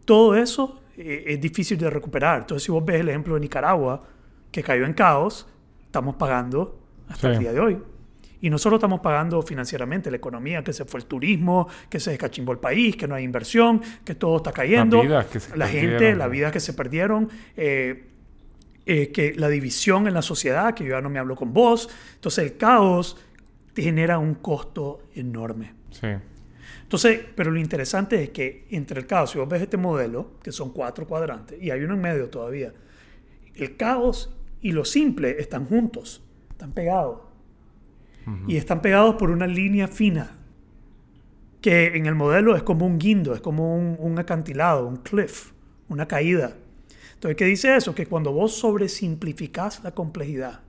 Speaker 1: todo eso eh, es difícil de recuperar. Entonces, si vos ves el ejemplo de Nicaragua, que cayó en caos, estamos pagando hasta
Speaker 2: Sí.
Speaker 1: el día de hoy. Y no solo estamos pagando financieramente la economía, que se fue el turismo, que se descachimbó el país, que no hay inversión, que todo está cayendo.
Speaker 2: vidas que se
Speaker 1: la gente,
Speaker 2: perdieron.
Speaker 1: las vidas que se perdieron. eh, eh, que la división en la sociedad, que yo ya no me hablo con vos. Entonces el caos genera un costo enorme.
Speaker 2: Sí.
Speaker 1: Entonces, pero lo interesante es que entre el caos, si vos ves este modelo, que son cuatro cuadrantes, y hay uno en medio todavía, el caos y lo simple están juntos, están pegados. Y están pegados por una línea fina, que en el modelo es como un guindo, es como un, un acantilado, un cliff, una caída. Entonces, ¿qué dice eso? Que cuando vos sobresimplificás la complejidad,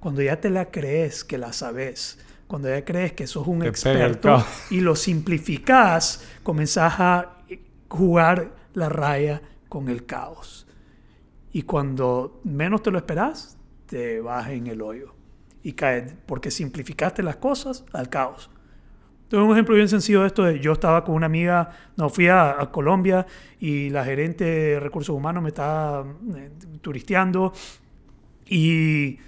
Speaker 1: cuando ya te la crees que la sabes, cuando ya crees que sos un
Speaker 2: Te
Speaker 1: experto y lo simplificás, comenzás a jugar la raya con el caos. Y cuando menos te lo esperás, te vas en el hoyo y caes porque simplificaste las cosas al caos. Tengo un ejemplo bien sencillo de esto. de- Yo estaba con una amiga, no, fui a, a Colombia y la gerente de recursos humanos me estaba eh, turisteando y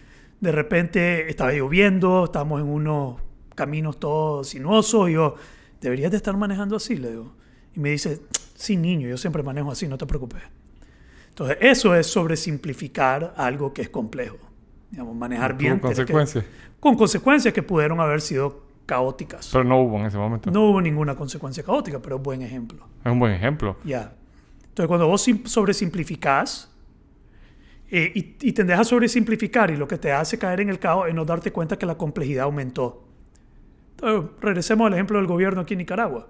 Speaker 1: de repente estaba lloviendo, estábamos en unos caminos todos sinuosos y yo, deberías de estar manejando así, le digo. Y me dice, sí, niño, yo siempre manejo así, no te preocupes. Entonces, eso es sobresimplificar algo que es complejo. Digamos, manejar
Speaker 2: Tuvo
Speaker 1: bien. que-
Speaker 2: consecuencias.
Speaker 1: con consecuencias que pudieron haber sido caóticas.
Speaker 2: Pero no hubo en ese momento.
Speaker 1: No hubo ninguna consecuencia caótica, pero es buen ejemplo.
Speaker 2: Es un buen ejemplo.
Speaker 1: Ya. Entonces, cuando vos sim- sobresimplificás eh, y, y tendés a sobresimplificar y lo que te hace caer en el caos es no darte cuenta que la complejidad aumentó. Entonces, regresemos al ejemplo del gobierno aquí en Nicaragua.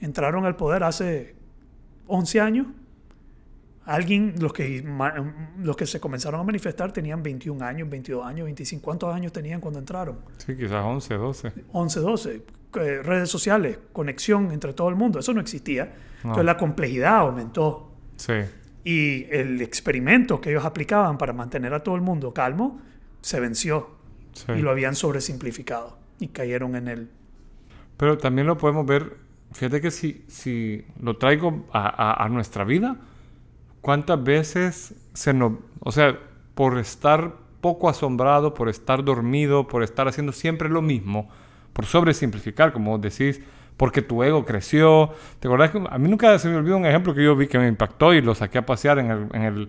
Speaker 1: Entraron al poder hace 11 años. Alguien, los que, los que se comenzaron a manifestar tenían 21 años, 22 años, 25. ¿Cuántos años tenían cuando entraron?
Speaker 2: Sí, quizás 11, 12.
Speaker 1: 11, 12, eh, redes sociales, conexión entre todo el mundo, eso no existía. Entonces la complejidad aumentó
Speaker 2: Sí.
Speaker 1: Y el experimento que ellos aplicaban para mantener a todo el mundo calmo se venció
Speaker 2: sí.
Speaker 1: y lo habían sobresimplificado y cayeron en el...
Speaker 2: Pero también lo podemos ver, fíjate que si, si lo traigo a, a- a nuestra vida, ¿cuántas veces se nos... O sea, por estar poco asombrado, por estar dormido, por estar haciendo siempre lo mismo, por sobresimplificar, como decís, porque tu ego creció. ¿Te acordás que a mí nunca se me olvidó un ejemplo que yo vi que me impactó y lo saqué a pasear en el, en el,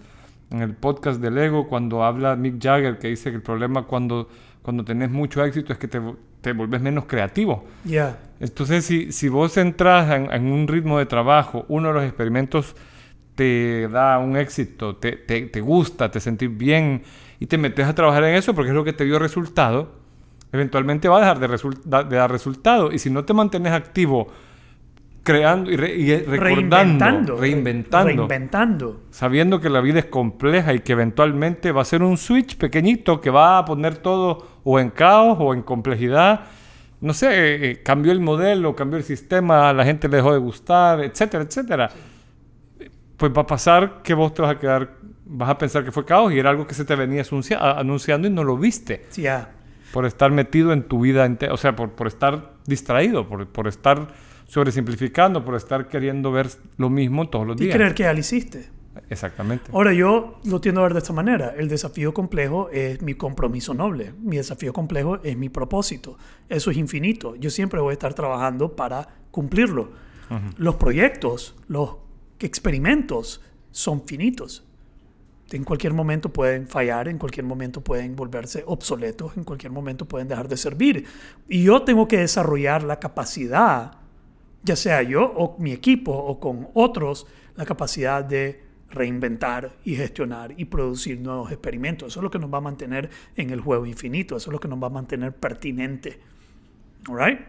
Speaker 2: en el podcast del ego cuando habla Mick Jagger, que dice que el problema cuando, cuando tenés mucho éxito es que te, te volvés menos creativo.
Speaker 1: Ya.
Speaker 2: Entonces, si, si vos entras en, en un ritmo de trabajo, uno de los experimentos te da un éxito, te, te, te gusta, te sentís bien y te metes a trabajar en eso porque es lo que te dio resultado, eventualmente va a dejar de, dar resultado. Y si no te mantienes activo, creando y, re- y recordando,
Speaker 1: Reinventando.
Speaker 2: reinventando,
Speaker 1: Reinventando.
Speaker 2: sabiendo que la vida es compleja y que eventualmente va a ser un switch pequeñito que va a poner todo o en caos o en complejidad. No sé, eh, eh, cambió el modelo, cambió el sistema, la gente le dejó de gustar, etcétera, etcétera. Pues va a pasar que vos te vas a quedar, vas a pensar que fue caos y era algo que se te venía anuncia- anunciando y no lo viste
Speaker 1: Sí, ya.
Speaker 2: Por estar metido en tu vida o sea, por, por estar distraído, por, por estar sobresimplificando, por estar queriendo ver lo mismo todos los
Speaker 1: Y
Speaker 2: días.
Speaker 1: creer que ya lo hiciste.
Speaker 2: Exactamente.
Speaker 1: Ahora yo lo tiendo a ver de esta manera. El desafío complejo es mi compromiso noble. Mi desafío complejo es mi propósito. Eso es infinito. Yo siempre voy a estar trabajando para cumplirlo. Los proyectos, los experimentos son finitos. En cualquier momento pueden fallar, en cualquier momento pueden volverse obsoletos, en cualquier momento pueden dejar de servir. Y yo tengo que desarrollar la capacidad ya sea yo o mi equipo o con otros, la capacidad de reinventar y gestionar y producir nuevos experimentos. Eso es lo que nos va a mantener en el juego infinito, eso es lo que nos va a mantener pertinente. All right?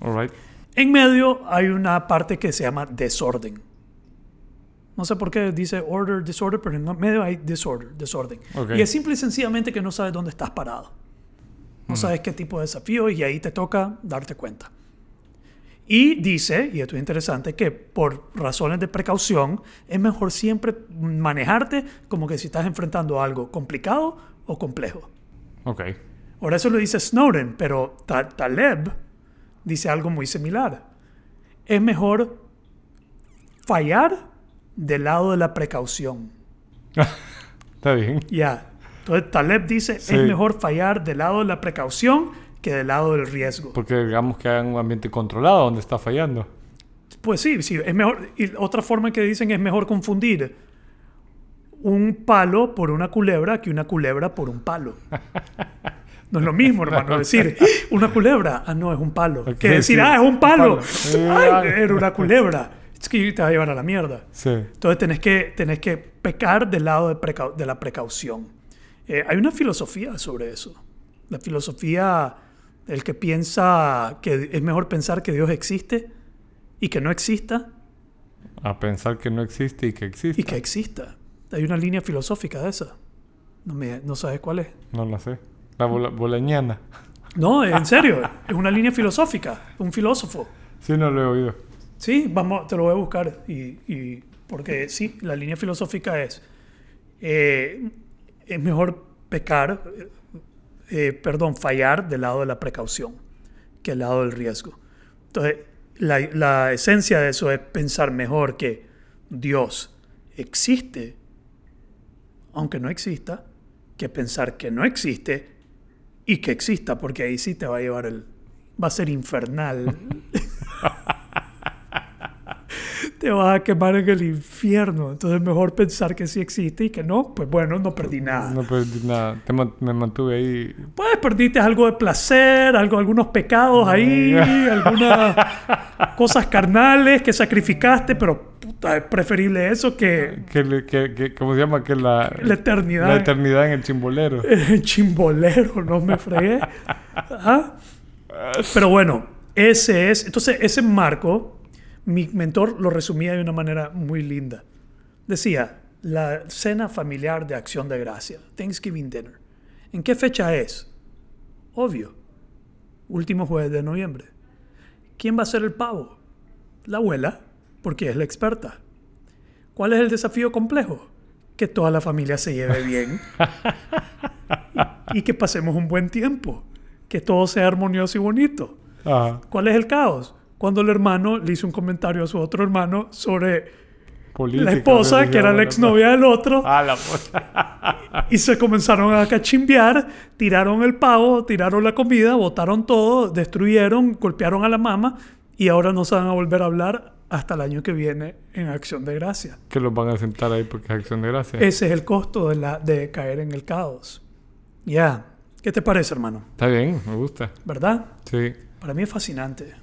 Speaker 2: All right.
Speaker 1: En medio hay una parte que se llama desorden. No sé por qué dice order, disorder, pero en medio hay disorder, desorden. Y es simple y sencillamente que no sabes dónde estás parado. No sabes qué tipo de desafío y ahí te toca darte cuenta. Y dice, y esto es interesante, que por razones de precaución es mejor siempre manejarte como que si estás enfrentando algo complicado o complejo.
Speaker 2: Ok.
Speaker 1: Ahora eso lo dice Snowden, pero Ta- Taleb dice algo muy similar. Es mejor fallar del lado de la precaución. (laughs)
Speaker 2: Está bien.
Speaker 1: Ya. Entonces Taleb dice,
Speaker 2: Sí.
Speaker 1: es mejor fallar del lado de la precaución que del lado del riesgo.
Speaker 2: Porque digamos que hay un ambiente controlado donde está fallando.
Speaker 1: Pues sí, sí, es mejor. Y otra forma que dicen es mejor confundir un palo por una culebra que una culebra por un palo. (laughs) No es lo mismo, hermano. Decir una culebra, ah, no, es un palo.
Speaker 2: Ok,
Speaker 1: que decir,
Speaker 2: sí,
Speaker 1: ah, es un
Speaker 2: un
Speaker 1: palo.
Speaker 2: palo.
Speaker 1: Ay, era una culebra. Es que te va a llevar a la mierda.
Speaker 2: Sí.
Speaker 1: Entonces tenés que, tenés que pecar del lado de, precau- de la precaución. Eh, hay una filosofía sobre eso. La filosofía, el que piensa que es mejor pensar que Dios existe y que no exista
Speaker 2: A pensar que no existe y que existe.
Speaker 1: y que exista. Hay una línea filosófica de esa. No, me, no sabes cuál es.
Speaker 2: No la sé. La bola- bolañana.
Speaker 1: No, en serio, es una línea filosófica, un filósofo.
Speaker 2: Sí, no lo he oído.
Speaker 1: Sí, vamos, te lo voy a buscar. Y, y- porque sí, la línea filosófica es, eh, es mejor pecar, eh, eh, perdón, fallar del lado de la precaución que del lado del riesgo. Entonces, la, la esencia de eso es pensar mejor que Dios existe, aunque no exista, que pensar que no existe y que exista, porque ahí sí te va a llevar el... Va a ser infernal. (laughs) te vas a quemar en el infierno. Entonces es mejor pensar que sí existe y que no, pues bueno, no perdí nada.
Speaker 2: No perdí nada. Te man- me mantuve ahí.
Speaker 1: Pues perdiste algo de placer, algo, algunos pecados ahí, (laughs) algunas cosas carnales que sacrificaste, pero puta, es preferible eso que
Speaker 2: Que, que, que- ¿Cómo se llama? Que la,
Speaker 1: la eternidad.
Speaker 2: la eternidad en el chimbolero. (laughs)
Speaker 1: El chimbolero, no me fregué. (laughs) Ajá. Pero bueno, ese es. Entonces, ese marco, mi mentor lo resumía de una manera muy linda. Decía: la cena familiar de acción de gracia, Thanksgiving dinner. ¿En qué fecha es? Obvio. Último jueves de noviembre. ¿Quién va a ser el pavo? La abuela, porque es la experta. ¿Cuál es el desafío complejo? Que toda la familia se lleve bien (laughs) y que pasemos un buen tiempo, que todo sea armonioso y bonito. ¿Cuál es el caos? Cuando el hermano le hizo un comentario a su otro hermano sobre
Speaker 2: Política,
Speaker 1: la esposa, que era la exnovia del otro,
Speaker 2: Ah, la
Speaker 1: y se comenzaron a cachimbear, tiraron el pavo, tiraron la comida, botaron todo, destruyeron, golpearon a la mamá y ahora no se van a volver a hablar hasta el año que viene en Acción de Gracia.
Speaker 2: Que los van a sentar ahí porque es acción de gracia.
Speaker 1: Ese es el costo de, la, de caer en el caos. Ya. ¿Qué te parece, hermano?
Speaker 2: Está bien, me gusta.
Speaker 1: ¿Verdad?
Speaker 2: Sí.
Speaker 1: Para mí es fascinante.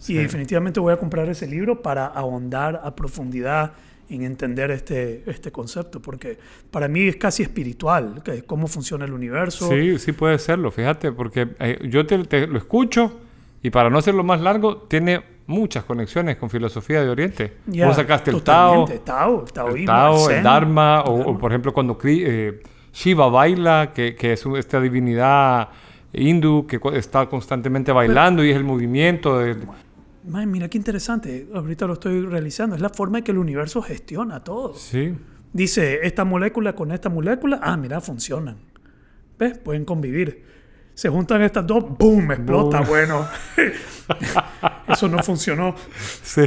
Speaker 2: Sí.
Speaker 1: Y definitivamente voy a comprar ese libro para ahondar a profundidad en entender este, este concepto, porque para mí es casi espiritual, que cómo funciona el universo.
Speaker 2: Sí, sí puede serlo, fíjate, porque eh, yo te, te lo escucho y para no hacerlo más largo, tiene muchas conexiones con filosofía de Oriente.
Speaker 1: Ya,
Speaker 2: Vos sacaste el Tao.
Speaker 1: Tao, el
Speaker 2: el
Speaker 1: taoísmo,
Speaker 2: Tao, el
Speaker 1: Zen.
Speaker 2: Dharma, o, o, por ejemplo cuando eh, Shiva baila, que, que es esta divinidad hindú que está constantemente bailando y es el movimiento de...
Speaker 1: Mae, mira qué interesante. Ahorita lo estoy realizando. Es la forma en que el universo gestiona todo.
Speaker 2: Sí,
Speaker 1: Dice, esta molécula con esta molécula, ah, mira, funcionan. ¿Ves? Pueden convivir. Se juntan estas dos, ¡boom! Explota.
Speaker 2: Boom.
Speaker 1: Bueno, (laughs) (laughs) eso no funcionó.
Speaker 2: sí.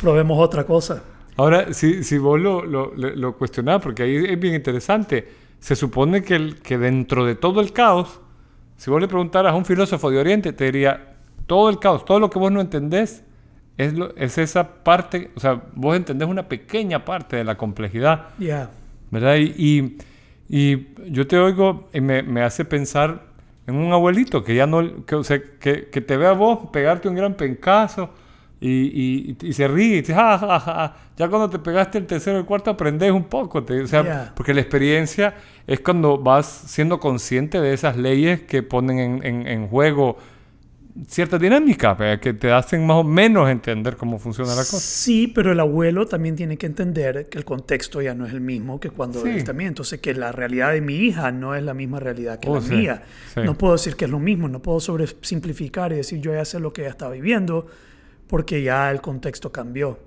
Speaker 1: Probemos otra cosa.
Speaker 2: Ahora, si, si vos lo, lo, lo- lo cuestionás, porque ahí es bien interesante, se supone que, el, que dentro de todo el caos, si vos le preguntaras a un filósofo de Oriente, te diría, todo el caos, todo lo que vos no entendés, es, lo- es esa parte, o sea, vos entendés una pequeña parte de la complejidad,
Speaker 1: Ya.
Speaker 2: ¿verdad? Y, y, y yo te oigo y me, me hace pensar en un abuelito que ya no, que, o sea, que, que te ve a vos pegarte un gran pencazo y, y, y se ríe y dice, "Ja, ja, ja, ja". ya cuando te pegaste el tercero o el cuarto aprendes un poco, te- o sea, porque la experiencia es cuando vas siendo consciente de esas leyes que ponen en, en, en juego cierta dinámica, ¿verdad? que te hacen más o menos entender cómo funciona la cosa.
Speaker 1: Sí, pero el abuelo también tiene que entender que el contexto ya no es el mismo que cuando
Speaker 2: Sí.
Speaker 1: él también. Entonces, que la realidad de mi hija no es la misma realidad que
Speaker 2: Oh,
Speaker 1: la
Speaker 2: sí,
Speaker 1: mía.
Speaker 2: sí.
Speaker 1: No puedo decir que es lo mismo, no puedo sobresimplificar y decir yo ya sé lo que ella está viviendo porque ya el contexto cambió.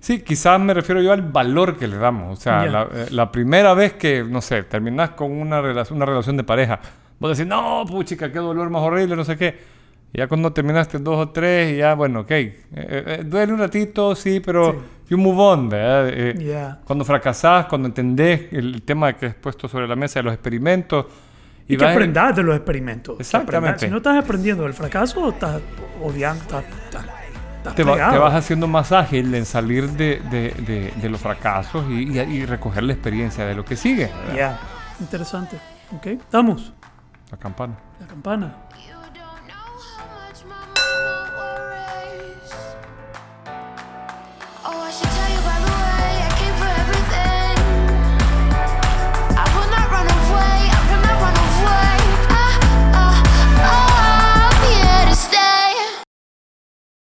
Speaker 2: Sí, quizás me refiero yo al valor que le damos. O sea, la, eh, la primera vez que, no sé, terminás con una, relación una relación de pareja, vos decís, no, puchica, qué dolor más horrible, no sé qué. Y ya cuando terminaste dos o tres, y ya, bueno, ok, eh, eh, duele un ratito, sí, pero
Speaker 1: Sí.
Speaker 2: you move on, ¿verdad? Eh,
Speaker 1: Ya.
Speaker 2: Cuando fracasás, cuando entendés el tema que has puesto sobre la mesa de los experimentos.
Speaker 1: Y, que
Speaker 2: vas-
Speaker 1: aprendas de los experimentos. que
Speaker 2: Exactamente.
Speaker 1: Si no estás aprendiendo del fracaso, estás odiando, estás, estás, estás
Speaker 2: te, va- te vas haciendo más ágil en salir de, de- de- de los fracasos y, y- y recoger la experiencia de lo que sigue.
Speaker 1: Ya. Interesante. Ok, estamos.
Speaker 2: La campana.
Speaker 1: La campana.